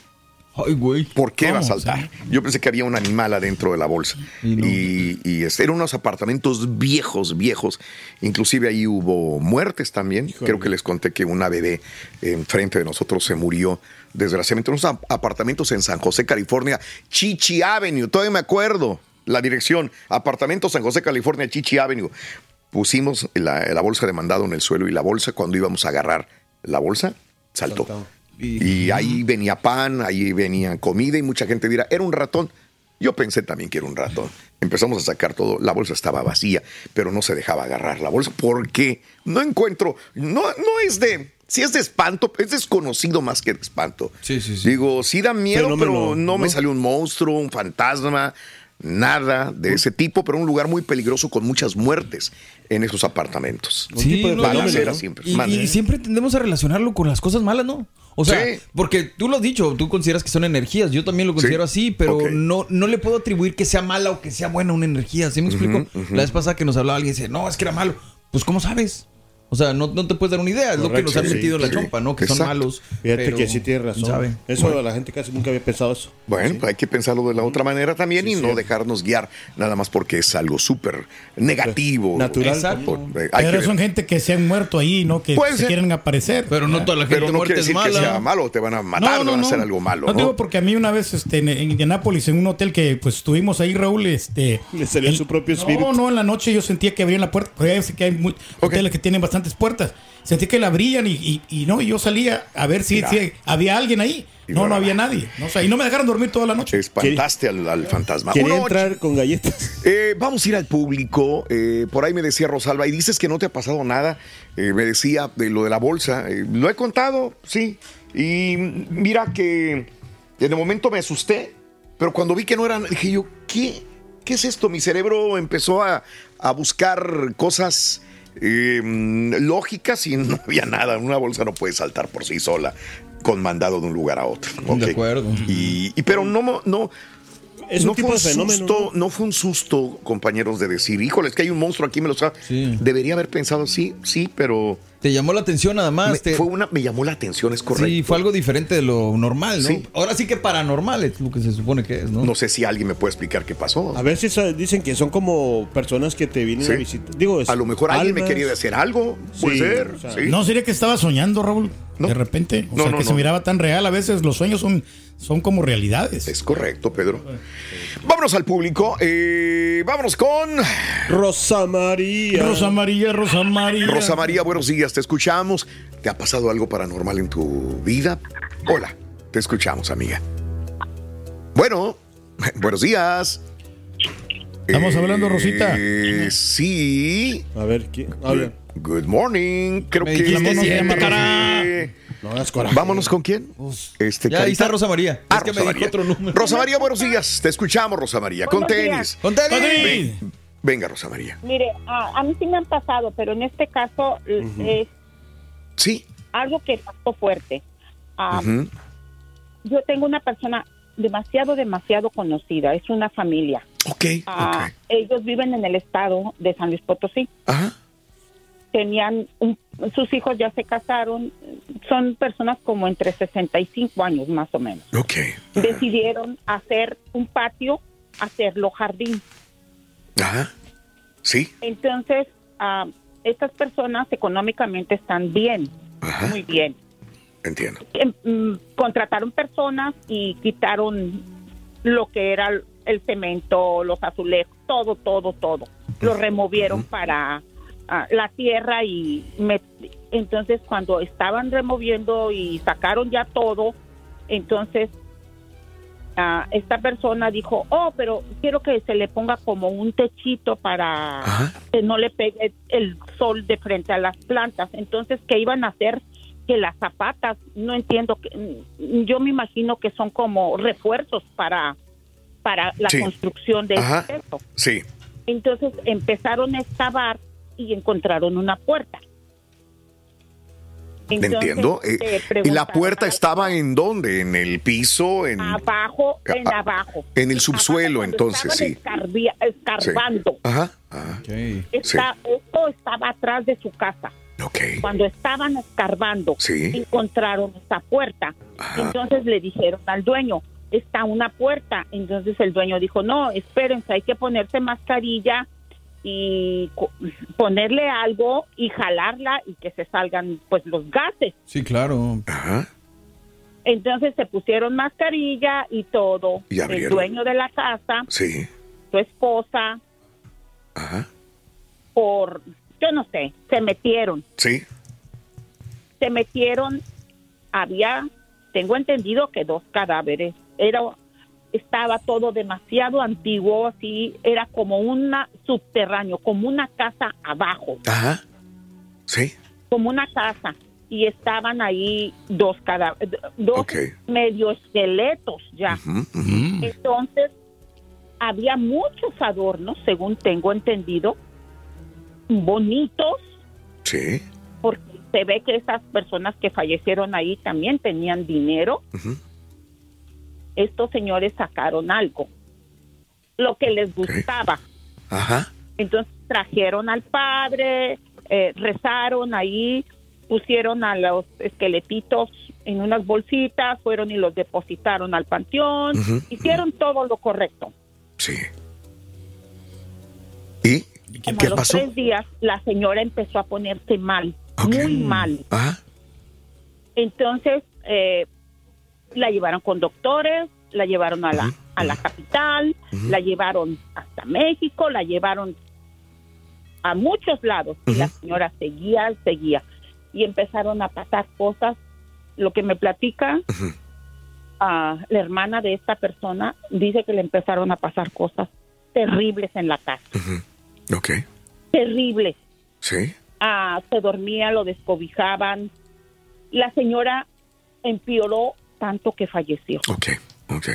Ay, güey. ¿Por qué va a saltar? Yo pensé que había un animal adentro de la bolsa. Y, y, este, eran unos apartamentos viejos, viejos. Inclusive ahí hubo muertes también. Creo que les conté que una bebé enfrente de nosotros se murió desgraciadamente. Unos ap- apartamentos en San José, California. Chichi Avenue, todavía me acuerdo la dirección. Apartamento San José, California, Chichi Avenue. Pusimos la, la bolsa de mandado en el suelo y la bolsa, cuando íbamos a agarrar la bolsa, saltó. Y ahí venía pan, ahí venía comida y mucha gente dirá, era un ratón. Yo pensé también que era un ratón. Empezamos a sacar todo, la bolsa estaba vacía, pero no se dejaba agarrar la bolsa. ¿Por qué? No encuentro, no, no es de, si es de espanto, es desconocido más que de espanto. Sí, sí, sí. Digo, sí da miedo, Fenómeno, pero no, me ¿no? salió un monstruo, un fantasma, nada de ese tipo, pero un lugar muy peligroso con muchas muertes en esos apartamentos. Sí, no, no, Balacera no. siempre. Y, y siempre tendemos a relacionarlo con las cosas malas, ¿no? O sea, Sí. porque tú lo has dicho, tú consideras que son energías, yo también lo considero así, pero no, no le puedo atribuir que sea mala o que sea buena una energía, ¿sí me explico? La vez pasada que nos hablaba alguien dice, no, es que era malo. Pues, ¿cómo sabes? O sea, no, no te puedes dar una idea. Es lo que nos han sí, metido en la sí. chompa, ¿no? Que son Exacto. malos. Fíjate pero que sí tienes razón. Eso Bueno. la gente casi nunca había pensado eso. Bueno, pues hay que pensarlo de la otra manera también y no dejarnos guiar nada más porque es algo súper negativo. Natural. Por- eh, hay Pero que- son gente que se han muerto ahí, ¿no? Que Puede se ser. quieren aparecer. Pero no toda la gente pero no muerta quiere es decir que mala. sea malo, te van a matar, te van a hacer algo malo. No, ¿no? digo porque a mí una vez este, en, en Indianápolis, en un hotel que pues estuvimos ahí, Raúl, este... Le salió el- su propio espíritu. No, no, en la noche yo sentía que abrían la puerta, porque que hay hoteles que tienen bastantes puertas. Sentí que la abrían y, y, y no, y yo salía a ver si, había alguien ahí. Y No, no había nadie. No, o sea, y no me dejaron dormir toda la noche. Espantaste al, al fantasma. Quería Uno, entrar con galletas. Eh, vamos a ir al público. Eh, por ahí me decía Rosalba, y dices que no te ha pasado nada. Eh, me decía de lo de la bolsa. Eh, lo he contado, sí. Y mira que en el momento me asusté, pero cuando vi que no eran, dije yo, ¿qué? ¿Qué es esto? Mi cerebro empezó a, a buscar cosas eh, mm, lógicas y no había nada. Una bolsa no puede saltar por sí sola con mandado de un lugar a otro. De acuerdo. Y, y pero no, no, Es un no tipo fue de fenómeno, Susto, ¿no? fue un susto, compañeros, de decir, híjole, es que hay un monstruo aquí, me lo sabe. Debería haber pensado, sí, sí, pero. Te llamó la atención nada más. Me, te- fue una, me llamó la atención, es correcto. Sí, fue algo diferente de lo normal, ¿no? Sí. Ahora sí que paranormal es lo que se supone que es, ¿no? No sé si alguien me puede explicar qué pasó. A veces dicen que son como personas que te vienen Sí. a visitar. Digo, es A lo mejor alguien me quería decir algo, puede Sí, ser. o sea, sí. No sería que estaba soñando, Raúl. De repente. O No, sea, no, que no. se miraba tan real. A veces los sueños son, son como realidades. Es correcto, Pedro. Vámonos al público. eh, vámonos con Rosa María. Rosa María, Rosa María. Rosa María. Buenos días, te escuchamos. ¿Te ha pasado algo paranormal en tu vida? Hola, te escuchamos, amiga. Bueno, buenos días. Estamos hablando, Rosita. Eh, sí. A ver, ¿quién? Habla. Good morning. Creo Me que. dijiste llama Eh, No hagas coraje. Vámonos con quién? Este, Ya ahí está Rosa María. Ah, es que Rosa me dijo otro número. Rosa María, buenos días. Te escuchamos, Rosa María. Con tenis. días. ¡Con tenis! Ven- Venga, Rosa María. Mire, a, a mí sí me han pasado, pero en este caso es Sí. algo que pasó fuerte. Ah. Yo tengo una persona demasiado, demasiado conocida, es una familia. Ok. Ah, Ellos viven en el estado de San Luis Potosí. Ajá. Tenían, un- sus hijos ya se casaron, son personas como entre 65 años más o menos. Ok. Decidieron hacer un patio, hacerlo jardín. Ajá. Sí. Entonces, ah, estas personas económicamente están bien, muy bien. Entiendo. Em, mm, contrataron personas y quitaron lo que era el- el cemento, los azulejos, todo, todo, todo. Lo removieron para ah, la tierra y me- entonces cuando estaban removiendo y sacaron ya todo, entonces ah, esta persona dijo, oh, pero quiero que se le ponga como un techito para que no le pegue el sol de frente a las plantas. Entonces, ¿qué iban a hacer? Que las zapatas, no entiendo, que, mm, yo me imagino que son como refuerzos para, para la Sí. construcción de esto. Sí. Entonces empezaron a excavar y encontraron una puerta. Entonces, Entiendo. Eh, ¿Y la puerta estaba en dónde? ¿En el piso? ¿En, abajo, en Ah, abajo. en el subsuelo, entonces? Sí. escarbia- escarbando. Ajá. Ajá. Está- Esto estaba atrás de su casa. Cuando estaban escarbando, Sí. encontraron esta puerta. Entonces le dijeron al dueño, está una puerta. Entonces el dueño dijo, no, espérense, hay que ponerse mascarilla y ponerle algo y jalarla y que se salgan pues los gases. Sí, claro. Entonces se pusieron mascarilla y todo. Y el dueño de la casa, Sí. su esposa, Ajá. por, yo no sé, se metieron. Sí. Se metieron, había, tengo entendido que dos cadáveres. Era, estaba todo demasiado antiguo, así, era como una subterráneo, como una casa abajo, Ajá. Sí. como una casa. Y estaban ahí dos cadáveres, dos Ok. medio esqueletos ya. Entonces, había muchos adornos, según tengo entendido, bonitos, Sí. porque se ve que esas personas que fallecieron ahí también tenían dinero. Ujú. Estos señores sacaron algo, lo que les gustaba. Ajá. Entonces trajeron al padre, eh, rezaron ahí, pusieron a los esqueletitos en unas bolsitas, fueron y los depositaron al panteón, hicieron todo lo correcto. Sí. ¿Y? Como ¿Qué a los pasó? tres días, la señora empezó a ponerse mal, muy mal. Ajá. Entonces, eh, la llevaron con doctores, la llevaron a la, a la capital, la llevaron hasta México, la llevaron a muchos lados. Y la señora seguía, seguía. Y empezaron a pasar cosas. Lo que me platica ah, la hermana de esta persona, dice que le empezaron a pasar cosas terribles en la casa. Ok. Terribles. Sí. Ah, se dormía, lo descobijaban. La señora empeoró tanto que falleció. Ok, ok.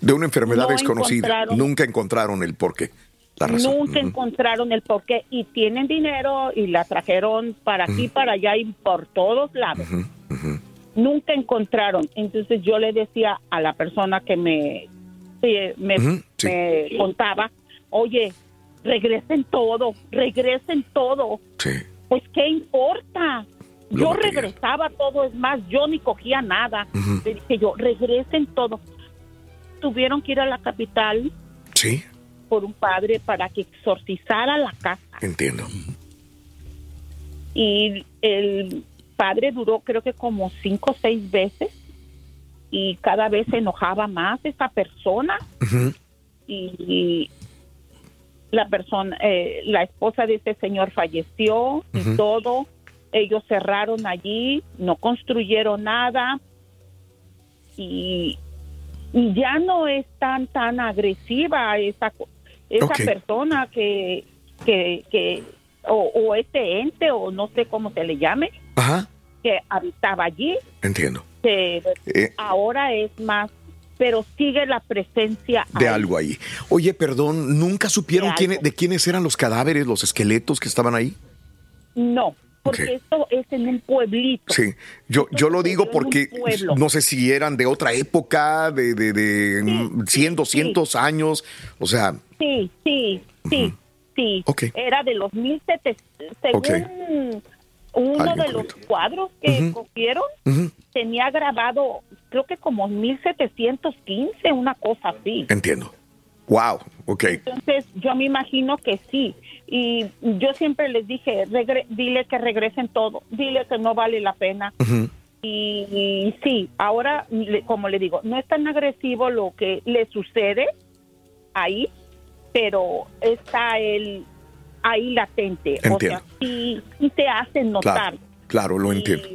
De una enfermedad No desconocida. encontraron- Nunca encontraron el porqué. La razón. Nunca encontraron el porqué y tienen dinero y la trajeron para aquí, para allá y por todos lados. Nunca encontraron. Entonces yo le decía a la persona que me, me, sí. me contaba, oye, regresen todo, regresen todo. Sí. Pues qué importa. Yo regresaba todo, es más, yo ni cogía nada. Ujú. Le dije yo, regresen todo. Tuvieron que ir a la capital Sí, por un padre para que exorcizara la casa. entiendo. Y el padre duró creo que como cinco o seis veces y cada vez se enojaba más esa persona y, y la persona, eh, la esposa de ese señor falleció y todo. Ellos cerraron allí, no construyeron nada y, y ya no es tan tan agresiva esa esa persona que que, que o, o ese ente o no sé cómo se le llame Ajá, que habitaba allí entiendo. que Eh. ahora es más pero sigue la presencia De ahí. algo ahí. Oye, perdón, ¿nunca supieron De quién- de quiénes eran los cadáveres, los esqueletos que estaban ahí? no porque esto es en un pueblito Sí, yo, yo lo digo porque no sé si eran de otra época, de, de, de mm, 100, 200 años, o sea, Sí, sí, sí, sí. Ok. Era de los 1700. Según Ok. uno de los cuadros que Ujú. cogieron, tenía grabado, creo que como 1715, una cosa así. entiendo. Wow, Entonces, yo me imagino que sí. Y yo siempre les dije, regre- dile que regresen todo, dile que no vale la pena. Y, y sí, ahora, como le digo, no es tan agresivo lo que le sucede ahí, pero está el ahí latente. O Entiendo. sea, sí, sí te hacen notar. Claro, claro, lo entiendo.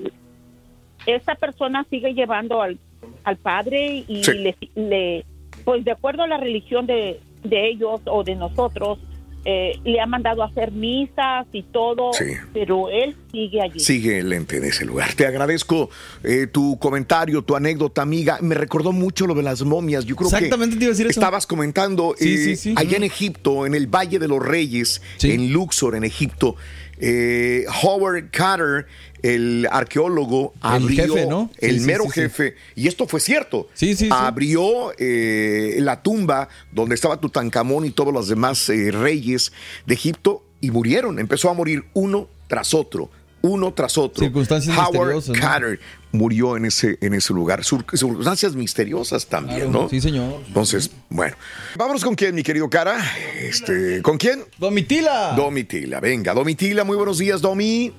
Esta persona sigue llevando al, al padre y Sí. le, le- pues de acuerdo a la religión de, de ellos o de nosotros, eh, le ha mandado a hacer misas y todo, Sí. pero él sigue allí. Sigue el ente de ese lugar. Te agradezco eh, tu comentario, tu anécdota, amiga. Me recordó mucho lo de las momias. Yo creo Exactamente que te iba a decir eso. estabas comentando Sí, eh, sí, sí. allá en Egipto, en el Valle de los Reyes, en Luxor, en Egipto. Eh, Howard Carter, el arqueólogo, El abrió jefe, ¿no? Sí, el sí, mero sí, jefe, y esto fue cierto. Sí, sí, sí. Abrió eh, la tumba donde estaba Tutankamón y todos los demás eh, reyes de Egipto y murieron. Empezó a morir uno tras otro, uno tras otro. Circunstancias Howard misteriosas, ¿no? Carter murió en ese, en ese lugar. Sur- circunstancias misteriosas también, Claro, ¿no? sí, señor. Entonces, bueno. Vámonos con quién, mi querido cara. Este, ¿Con quién? Domitila. Domitila, venga. Domitila, muy buenos días, Domi.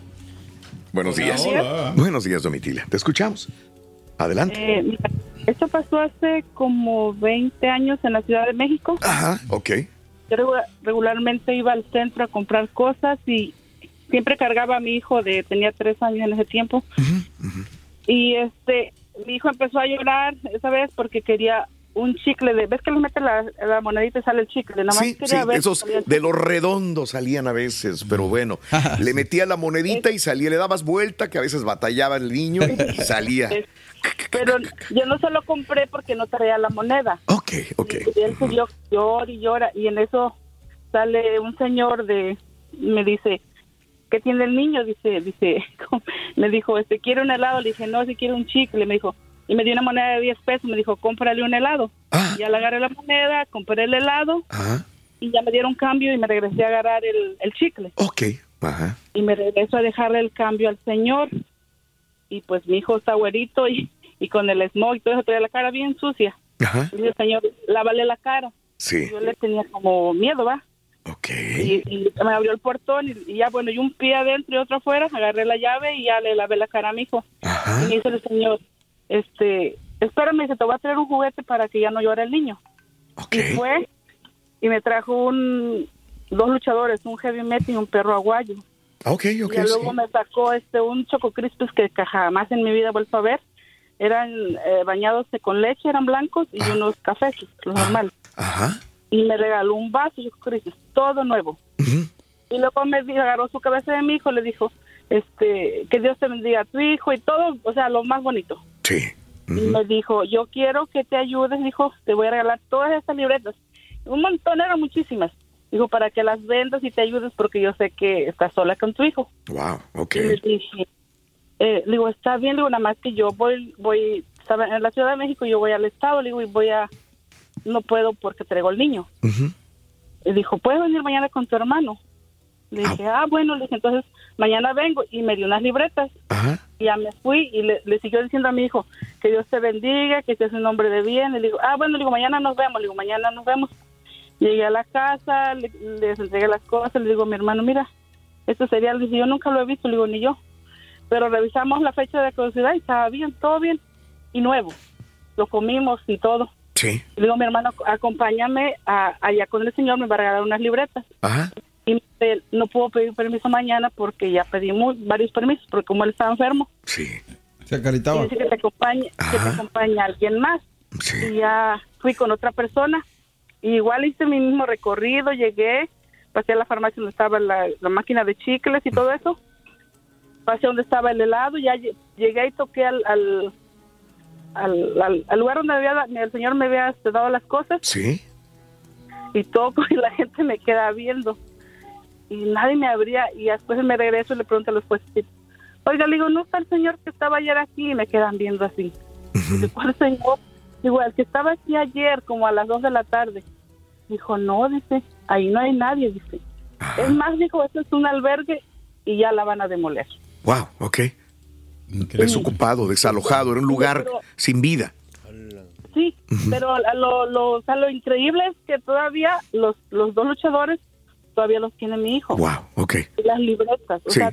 Buenos días. hola. Buenos días, Domitila. Te escuchamos. Adelante. Eh, mira, esto pasó hace como 20 años en la Ciudad de México. Ajá, ok. Yo regu- regularmente iba al centro a comprar cosas y siempre cargaba a mi hijo de tenía tres años en ese tiempo. Y este, mi hijo empezó a llorar esa vez porque quería un chicle de, ves que le mete la, la monedita y sale el chicle, nada más Sí, sí, quería ver esos de los redondos salían a veces, pero bueno, le metía la monedita y salía, le dabas vuelta, que a veces batallaba el niño y salía. Pero yo no se lo compré porque no traía la moneda. Ok, ok. Y él siguió llora y llora y en eso sale un señor de me dice ¿qué tiene el niño? Dice, dice, me dijo, este, ¿quiere un helado? Le dije, no, si quiere un chicle. Me dijo, y me dio una moneda de 10 pesos. Me dijo, cómprale un helado. Y ya le agarré la moneda, compré el helado Ajá. y ya me dieron cambio y me regresé a agarrar el, el chicle. Ok, Ajá. y me regreso a dejarle el cambio al señor y pues mi hijo está güerito y, y con el smog y todo eso traía la cara bien sucia. Ajá. Y el señor, lávale la cara. Sí. Yo le tenía como miedo, ¿va? Y, y me abrió el portón y, y ya, bueno, y un pie adentro y otro afuera, agarré la llave y ya le lavé la cara a mi hijo. Y me dice el señor, este, espérame, se te va a traer un juguete para que ya no llore el niño. Y fue y me trajo un, dos luchadores, un heavy metal y un perro aguayo. Y luego sí. me sacó este un choco crispis que jamás en mi vida he vuelto a ver. Eran eh, bañados con leche, eran blancos y unos cafés, los normales. Ajá. Y me regaló un vaso choco crispis, todo nuevo. Y luego me agarró su cabeza de mi hijo, le dijo, este, que Dios te bendiga a tu hijo y todo, o sea, lo más bonito. Sí. Y me dijo, yo quiero que te ayudes, dijo, te voy a regalar todas estas libretas. Un montón, eran muchísimas. Dijo, para que las vendas y te ayudes porque yo sé que estás sola con tu hijo. Wow, ok. Y le dije, eh, digo, está bien, le digo, nada más que yo voy, voy, estaba en la Ciudad de México, yo voy al estado, le digo, y voy a, no puedo porque traigo el niño. Y dijo, ¿puedes venir mañana con tu hermano? Le dije, ah, bueno, le dije, entonces mañana vengo y me dio unas libretas. Y ya me fui y le, le siguió diciendo a mi hijo, que Dios te bendiga, que seas un hombre de bien. Y le digo, ah, bueno, le digo, mañana nos vemos, le digo, mañana nos vemos. Llegué a la casa, le- les entregué las cosas, le digo a mi hermano, mira, esto sería, le dije, yo nunca lo he visto, le digo, ni yo. Pero revisamos la fecha de caducidad y estaba bien, todo bien y nuevo. Lo comimos y todo. Sí. Le digo a mi hermano, acompáñame a- allá con el señor, me va a regalar unas libretas. Ajá. Y me- no puedo pedir permiso mañana porque ya pedí mu- varios permisos, porque como él estaba enfermo. Sí. Se Y acaritaba. dice que te acompañe, que te acompañe alguien más. Y ya fui con otra persona. Y igual hice mi mismo recorrido, llegué, pasé a la farmacia donde estaba la, la máquina de chicles y todo eso. Pasé donde estaba el helado, ya lle- llegué y toqué al, al, al, al- al lugar donde había, el señor me había este, dado las cosas. Sí. y toco y la gente me queda viendo. Y nadie me abría y después me regreso y le pregunto a los jueces oiga le digo no está el señor que estaba ayer aquí y me quedan viendo así. Dice, ¿cuál señor? digo el que estaba aquí ayer como a las 2 de la tarde. Dijo no dice ahí no hay nadie dice. Es más dijo esto es un albergue y ya la van a demoler. Wow, ok. Desocupado, desalojado, era un lugar pero- sin vida. Sí, pero lo, lo, o sea, lo increíble es que todavía los, los dos luchadores todavía los tiene mi hijo. Wow, ok. Y las libretas. O Sí. sea,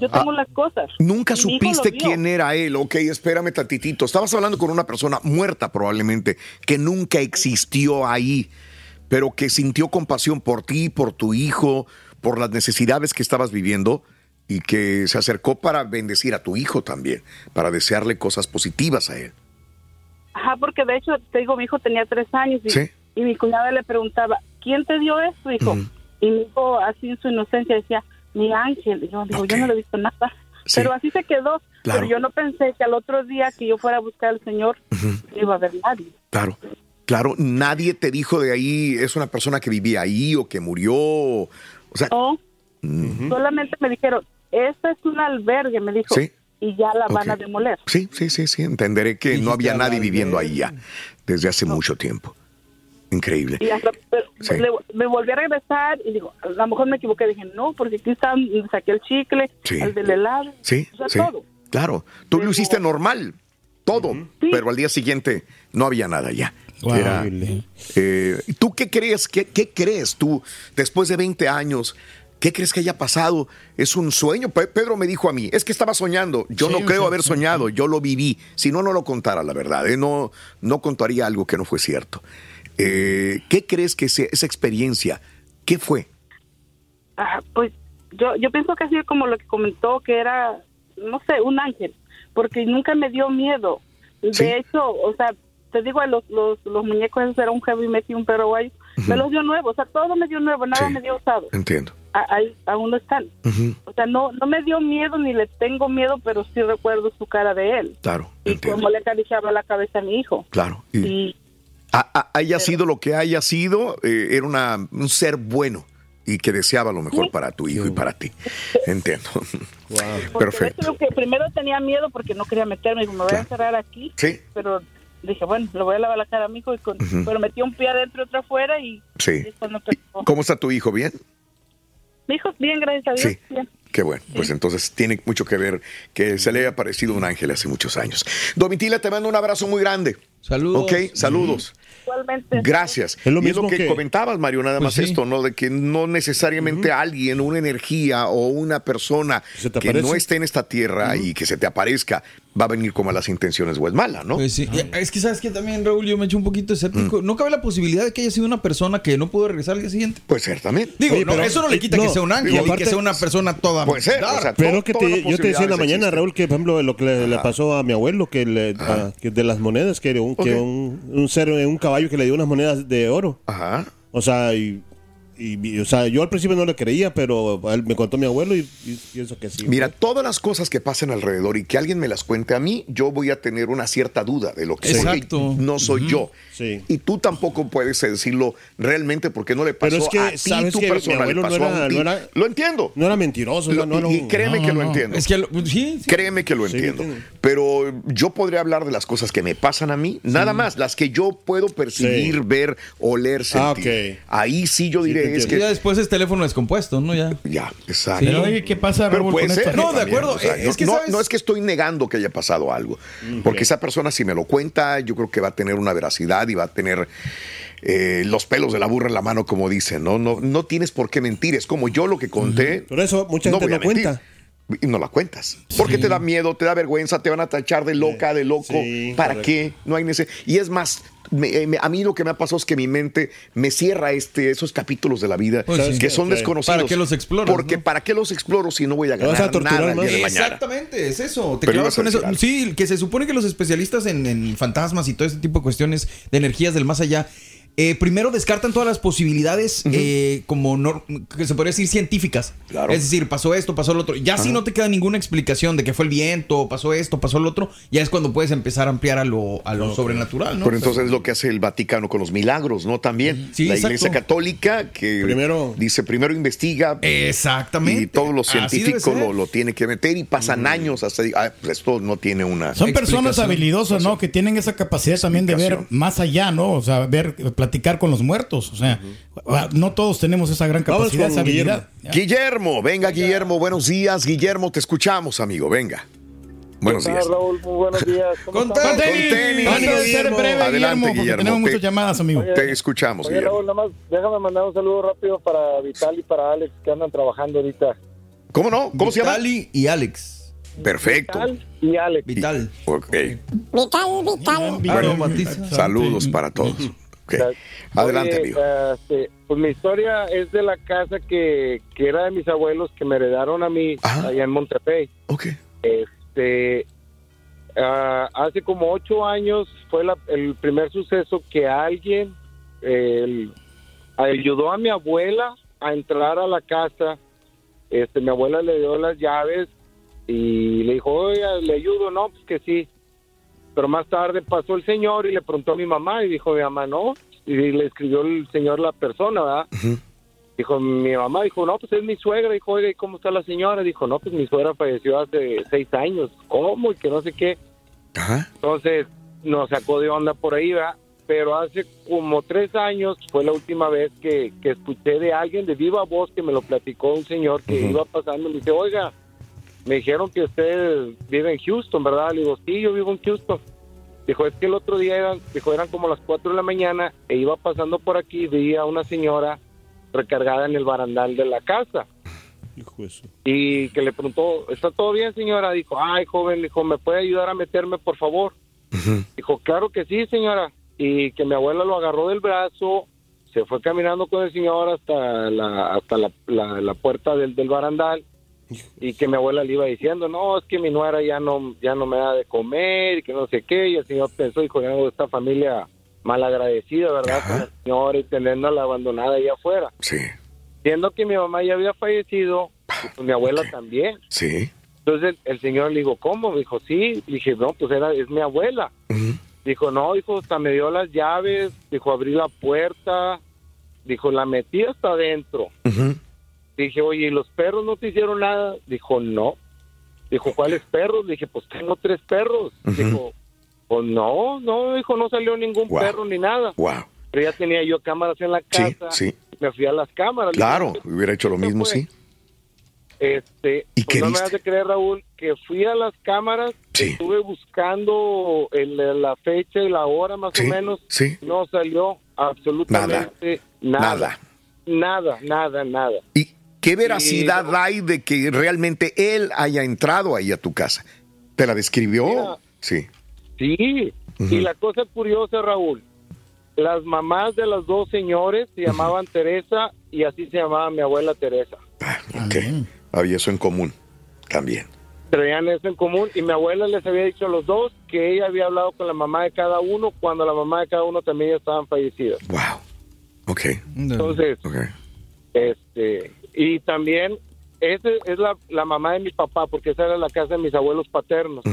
yo tengo las cosas. Nunca mi supiste quién era él. Ok, espérame tantitito. Estabas hablando con una persona muerta probablemente, que nunca existió ahí, pero que sintió compasión por ti, por tu hijo, por las necesidades que estabas viviendo y que se acercó para bendecir a tu hijo también, para desearle cosas positivas a él. Ajá, porque de hecho, te digo, mi hijo tenía tres años y, Sí. y mi cuñada le preguntaba, ¿quién te dio esto, hijo? Y mi hijo, así en su inocencia, decía, mi ángel. Y yo digo, yo no le he visto nada. Pero así se quedó. Claro. Pero yo no pensé que al otro día que yo fuera a buscar al Señor, no iba a haber nadie. Claro. Claro, nadie te dijo de ahí, es una persona que vivía ahí o que murió. O sea, No, solamente me dijeron, este es un albergue, me dijo. Sí. Y ya la van a demoler. Sí, sí, sí, sí. Entenderé que no había nadie viviendo ahí ya desde hace mucho tiempo. Increíble. Y hasta, pero Sí. le- me volví a regresar y digo, a lo mejor me equivoqué. Dije, no, porque aquí está, saqué el chicle, Sí. el del helado. Sí, o sea, sí. todo. Claro. Tú lo hiciste normal, todo. Pero al día siguiente no había nada ya. Era, eh, ¿Tú qué crees? ¿Qué, qué crees tú después de 20 años? ¿Qué crees que haya pasado? ¿Es un sueño? Pe- Pedro me dijo a mí, es que estaba soñando. Yo Sí, no creo haber sí. soñado, yo lo viví. Si no, no lo contara la verdad. ¿eh? No, no contaría algo que no fue cierto. Eh, ¿Qué crees que esa experiencia, qué fue? Ah, pues yo, yo pienso que así como lo que comentó, que era, no sé, un ángel, porque nunca me dio miedo. De hecho, o sea, te digo, los, los, los muñecos esos era un heavy metal y un perro guayo, me los dio nuevo, o sea, todo me dio nuevo, nada me dio usado. Entiendo. Ahí aún no están. O sea, no, no me dio miedo ni le tengo miedo, pero sí recuerdo su cara de él. Claro, Y cómo le acariciaba la cabeza a mi hijo. claro. Y- Y a- a- haya sido lo que haya sido, eh, era una, un ser bueno y que deseaba lo mejor para tu hijo y para ti. Entiendo. de Perfecto. que primero tenía miedo porque no quería meterme, digo, me voy a encerrar aquí. Sí. Pero dije, bueno, le voy a lavar la cara a mi hijo, y con, pero metí un pie adentro y otro afuera y Sí. y. ¿Cómo está tu hijo? ¿Bien? Mi hijo, bien, gracias a Dios. Sí. bien. Qué bueno, pues entonces tiene mucho que ver que se le haya aparecido un ángel hace muchos años. Domitila, te mando un abrazo muy grande. Saludos. Ok, saludos. Igualmente. Gracias. Es lo y es lo mismo que, que- comentabas, Mario, nada Pues más sí. esto, ¿no? De que no necesariamente alguien, una energía o una persona ¿Se te que no esté en esta tierra y que se te aparezca va a venir con malas intenciones o es mala, ¿no? Pues sí. Es que sabes que también, Raúl, yo me eché un poquito Mm. escéptico. ¿No cabe la posibilidad de que haya sido una persona que no pudo regresar al día siguiente? Puede ser también. Digo, Oye, no, pero- eso no le quita que no, sea un ángel y que sea una persona toda. Puede ser, o sea, Pero que te, yo te decía en la mañana. Raúl, que por ejemplo lo que le, le pasó a mi abuelo, que, le, a- que de las monedas, que, un, que un, un ser, un caballo que le dio unas monedas de oro. Ajá. O sea, y, y- y, o sea, yo al principio no le creía, pero él me contó mi abuelo y, y pienso que sí. Mira, todas las cosas que pasan alrededor y que alguien me las cuente a mí, yo voy a tener una cierta duda de lo que soy. Exacto. No soy yo. Sí. Y tú tampoco puedes decirlo realmente porque no le pasó Pero es que, a ti, ¿sabes tu que mi persona, le no pasó a ti. no era- Lo entiendo. No era mentiroso, Lo- no, no, y, créeme No, que no, lo no. entiendo. Es que lo- sí, sí. Créeme que lo Sí, entiendo. entiendo. Pero yo podría hablar de las cosas que me pasan a mí, nada más, las que yo puedo percibir, Sí. ver, oler, Ah, sentir. ok. Ahí sí yo diré, es Y que ya después es teléfono descompuesto, ¿no? Ya. ya, exacto. ¿qué pasa, Pero Raúl, puede con ser. esta No, de acuerdo. O sea, Es que, no, es que estoy negando que haya pasado algo, porque esa persona si me lo cuenta, yo creo que va a tener una veracidad y va a tener eh, los pelos de la burra en la mano, como dicen, ¿no? No, no tienes por qué mentir. Es como yo lo que conté. Por eso mucha gente voy a no mentir. Y no la cuentas. Porque te da miedo, te da vergüenza, te van a tachar de loca, de loco. Sí, ¿Para correcto. qué? No hay necesidad. Y es más, me- eh, me- a mí lo que me ha pasado es que mi mente me cierra este, esos capítulos de la vida Pues sí. que son desconocidos. ¿Para qué los exploras, Porque no? ¿para qué los exploro si no voy a vas a ganar torturar nada el más. día de mañana? Exactamente, es eso. Te Pero clavas a con eso. algo. Sí, que se supone que los especialistas en, en fantasmas y todo ese tipo de cuestiones de energías del más allá. Eh, primero descartan todas las posibilidades eh, como no, que se podría decir científicas. Claro. Es decir, pasó esto, pasó lo otro. Ya si no te queda ninguna explicación de que fue el viento, pasó esto, pasó lo otro, ya es cuando puedes empezar a ampliar a lo, a lo sobrenatural, ¿no? Pero entonces es lo que hace el Vaticano con los milagros, ¿no? También. Sí, la exacto. Iglesia Católica que Primero- dice primero investiga Exactamente. y todo lo Así debe científico ser. lo, lo tiene que meter y pasan años hasta ah, pues esto no tiene una Son personas habilidosas, ¿no? Que tienen esa capacidad también de ver más allá, ¿no? O sea, ver, platicar con los muertos. O sea, no todos tenemos esa gran capacidad, con esa habilidad. Guillermo, venga Guillermo, buenos días, Guillermo, te escuchamos, amigo, venga. Buenos ¿Qué tal, días. Raúl? Muy buenos días. ¿Cómo Con estás? tenis. Ser breve, Adelante, Guillermo, porque Guillermo, tenemos te- muchas llamadas, amigo. Te escuchamos, Oye, Guillermo. Raúl, nada más déjame mandar un saludo rápido para Vital y para Alex que andan trabajando ahorita. ¿Cómo no? ¿Cómo se llama? Vitali y Alex. Perfecto. Vital y Alex. Vital. Ok. Vital, vital. Bueno. Saludos para todos. Ok. Adelante, Oye, amigo. este, pues mi historia es de la casa que, que era de mis abuelos que me heredaron a mí Ajá. allá en Monterrey. Ok. Este, ah, hace como ocho años fue la- el primer suceso que alguien ayudó a mi abuela a entrar a la casa. Este, mi abuela le dio las llaves y le dijo, oye, le ayudo, no, pues que sí. Pero más tarde pasó el señor y le preguntó a mi mamá y dijo mi mamá, no. Y le escribió el señor la persona, ¿verdad? Dijo, mi mamá dijo, no, pues es mi suegra. Dijo, oye, ¿cómo está la señora? Dijo, no, pues mi suegra falleció hace seis años. ¿Cómo? Y que no sé qué. Ajá. Entonces nos sacó de onda por ahí, ¿verdad? Pero hace como tres años fue la última vez que, que escuché de alguien de viva voz que me lo platicó un señor que iba pasando. Me dice, oiga, me dijeron que usted vive en Houston, ¿verdad? Le digo, sí, yo vivo en Houston. Dijo, es que el otro día eran, dijo, eran como las 4 de la mañana e iba pasando por aquí y vi a una señora recargada en el barandal de la casa. Hijo de su- Y que le preguntó, ¿está todo bien, señora? Dijo, ay, joven, dijo, ¿me puede ayudar a meterme, por favor? Dijo, claro que sí, señora. Y que mi abuela lo agarró del brazo, se fue caminando con el señor hasta la, hasta la, la- la puerta del, del barandal y que mi abuela le iba diciendo, no, es que mi nuera ya no, ya no me da de comer y que no sé qué. Y el señor pensó, dijo, ya esta familia mal agradecida, ¿verdad? Con la señora y teniéndola abandonada ahí afuera. Sí. Siendo que mi mamá ya había fallecido, pues mi abuela también. Sí. Entonces el, el señor le dijo, ¿cómo? Me dijo, sí. Le dije, no, pues era, es mi abuela. Dijo, no, dijo, hasta me dio las llaves. Dijo, abrí la puerta. Dijo, la metí hasta adentro. Dije, oye, ¿y los perros no te hicieron nada? Dijo, no. Dijo, ¿cuáles perros? Le dije, pues tengo tres perros. Dijo, pues no, no, dijo, no salió ningún Wow. perro ni nada. Wow. Pero ya tenía yo cámaras en la Sí, casa. sí. Me fui a las cámaras. Claro, dije, hubiera hecho lo ¿qué mismo, fue? sí. este, ¿Y pues qué no me viste? vas a creer, Raúl, que fui a las cámaras, estuve buscando el- la fecha y la hora más o menos. sí. No salió absolutamente nada. Nada, nada, nada. ¿Qué veracidad hay de que realmente él haya entrado ahí a tu casa? ¿Te la describió? Mira. sí. Sí, y la cosa curiosa, Raúl, las mamás de los dos señores se llamaban Teresa y así se llamaba mi abuela Teresa. Ok. Había eso en común también. Traían eso en común y mi abuela les había dicho a los dos que ella había hablado con la mamá de cada uno cuando la mamá de cada uno también ya estaban fallecidas. Ok. Entonces, este, y también esa es la, la mamá de mi papá porque esa era la casa de mis abuelos paternos.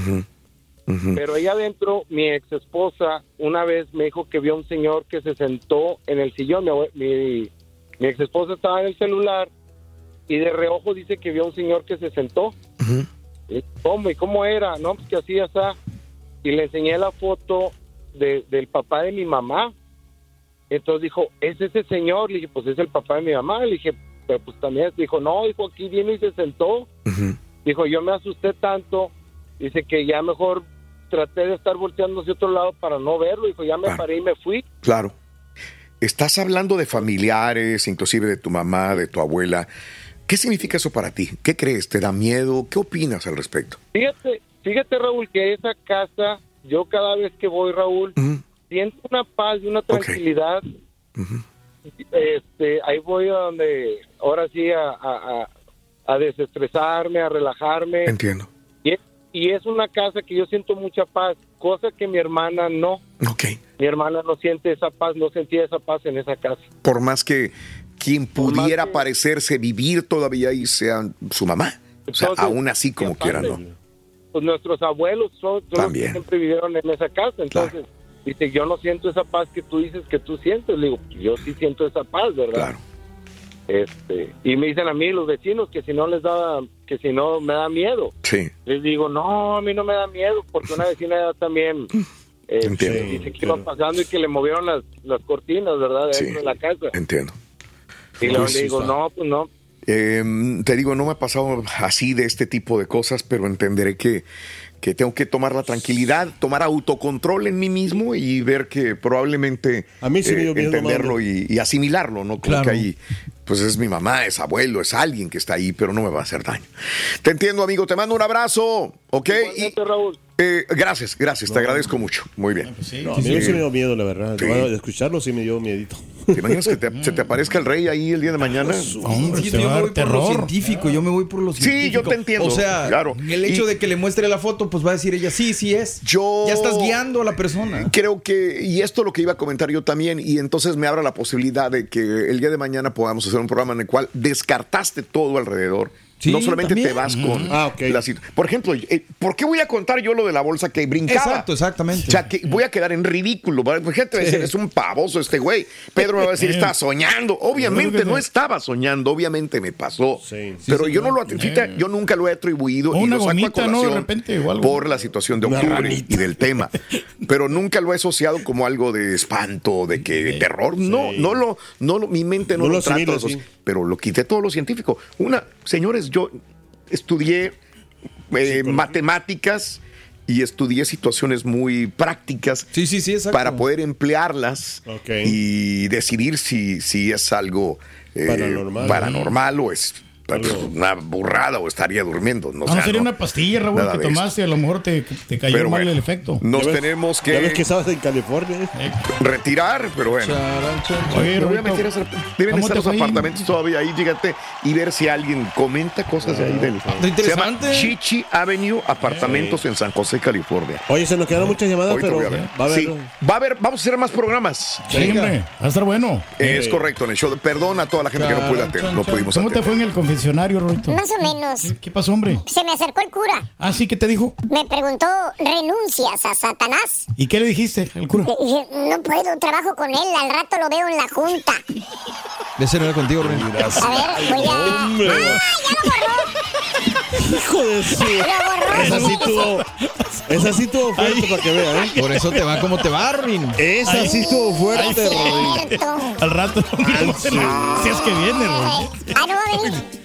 Pero ahí adentro, mi ex esposa una vez me dijo que vio un señor que se sentó en el sillón. Mi, mi, mi ex esposa estaba en el celular y de reojo dice que vio un señor que se sentó. Y, ¿Cómo? ¿Y cómo era? No, pues que así está. Y le enseñé la foto de- del papá de mi mamá. Entonces dijo, ¿es ese señor? Le dije, pues es el papá de mi mamá. Le dije, pero pues también. Dijo, no, dijo, aquí vino y se sentó. Dijo, yo me asusté tanto. Dice que ya mejor traté de estar volteando hacia otro lado para no verlo. Dijo, ya me paré y me fui. Claro. Estás hablando de familiares, inclusive de tu mamá, de tu abuela. ¿Qué significa eso para ti? ¿Qué crees? ¿Te da miedo? ¿Qué opinas al respecto? Fíjate, fíjate Raúl, que esa casa, yo cada vez que voy, Raúl, siento una paz y una tranquilidad. Este, ahí voy a donde, ahora sí, a, a- a- desestresarme, a relajarme. Entiendo. Y es, y es una casa que yo siento mucha paz, cosa que mi hermana no. Mi hermana no siente esa paz, no sentía esa paz en esa casa. Por más que quien pudiera parecerse vivir todavía ahí sea su mamá. O sea, aún así como quiera, ¿no? Pues nuestros abuelos son, que También. siempre vivieron en esa casa, entonces dice, yo no siento esa paz que tú dices que tú sientes. Le digo, yo sí siento esa paz, ¿verdad? Este, y me dicen a mí los vecinos que si no les da, que si no me da miedo. Sí. Les digo, no, a mí no me da miedo, porque una vecina ya también eh, Entiendo. dice que iba pasando y que le movieron las, las cortinas, ¿verdad? Dentro Sí. de la casa. Entiendo. Y luego Pues le digo, está. no, pues no. Eh, te digo, no me ha pasado así de este tipo de cosas, pero entenderé que, que tengo que tomar la tranquilidad, tomar autocontrol en mí mismo y ver que probablemente eh, A mí sí me dio miedo, entenderlo y, y asimilarlo, ¿no? Como Claro. que ahí, pues es mi mamá, es abuelo, es alguien que está ahí, pero no me va a hacer daño. Te entiendo, amigo, te mando un abrazo, ¿ok? Y, eh, gracias, gracias, te agradezco mucho. Muy bien. No, a mí sí me dio miedo, la verdad. De escucharlo sí me dio miedito. ¿Te imaginas que te- se te aparezca el rey ahí el día de mañana? Hombre, yo me voy por lo científico, yo me voy por lo Sí, científico. yo te entiendo, O sea, claro. el hecho Y- de que le muestre la foto, pues va a decir ella, sí, sí es. Yo... Ya estás guiando a la persona. Creo que, y esto es lo que iba a comentar yo también, y entonces me abre la posibilidad de que el día de mañana podamos hacer un programa en el cual descartaste todo alrededor. Sí, no solamente también. te vas con la situ- Por ejemplo, eh, ¿por qué voy a contar yo lo de la bolsa que brincaba? Exacto, exactamente. O sea, que voy a quedar en ridículo. gente va a decir, Sí. es un pavoso este güey. Pedro me va a decir, está soñando. Obviamente no estaba soñando, obviamente me pasó. Pero sí, yo no lo fíjate, yo nunca lo he atribuido O y una lo saco a ¿no? De repente, o algo. por la situación de octubre y del tema. Pero nunca lo he asociado como algo de espanto, de que terror. No, no lo, no lo, mi mente no, No lo, lo trata de. Pero lo quité todo lo científico. Una, señores, yo estudié eh, matemáticas y estudié situaciones muy prácticas para poder emplearlas y decidir si, si es algo eh, Paranormal. paranormal o es una burrada o estaría durmiendo. No, No, sé, sería no- una pastilla, Raúl, que tomaste. A lo mejor te, te cayó Pero mal bueno, el efecto. Nos ves- tenemos Ya ves que que estabas en California. retirar, pero bueno. Oye, voy a meter a hacer- deben ¿cómo estar los ahí? apartamentos todavía ahí, fíjate, y ver si alguien comenta cosas de ahí del. Se llama interesante. Chichi Avenue, apartamentos en San José, California. Oye, se nos quedaron muchas llamadas, Ahorita pero a ver. va a haber. Sí, va a haber, vamos a hacer más programas. Sí, hombre, va a estar bueno. Es correcto, en el show. Perdón a toda la gente que no pude atender, no pudimos ¿Cómo te fue en el confesionario? Más o menos. ¿Qué pasó, hombre? Se me acercó el cura. Ah, sí, ¿qué te dijo? Me preguntó, ¿renuncias a Satanás? ¿Y qué le dijiste al cura? Le dije, no puedo, trabajo con él, al rato lo veo en la junta. De ser contigo, Ren. A ver, voy a... Hombre. ¡Ah, ya lo borró! Hijo de su. Esa sí tuvo. Esa sí tuvo fuerte para que vean, ¿eh? Por eso te va como te va, Rin. Esa sí estuvo fuerte. Cierto. Al rato. Ah, sí. Si es que viene, Roberto. Ah, no va a venir.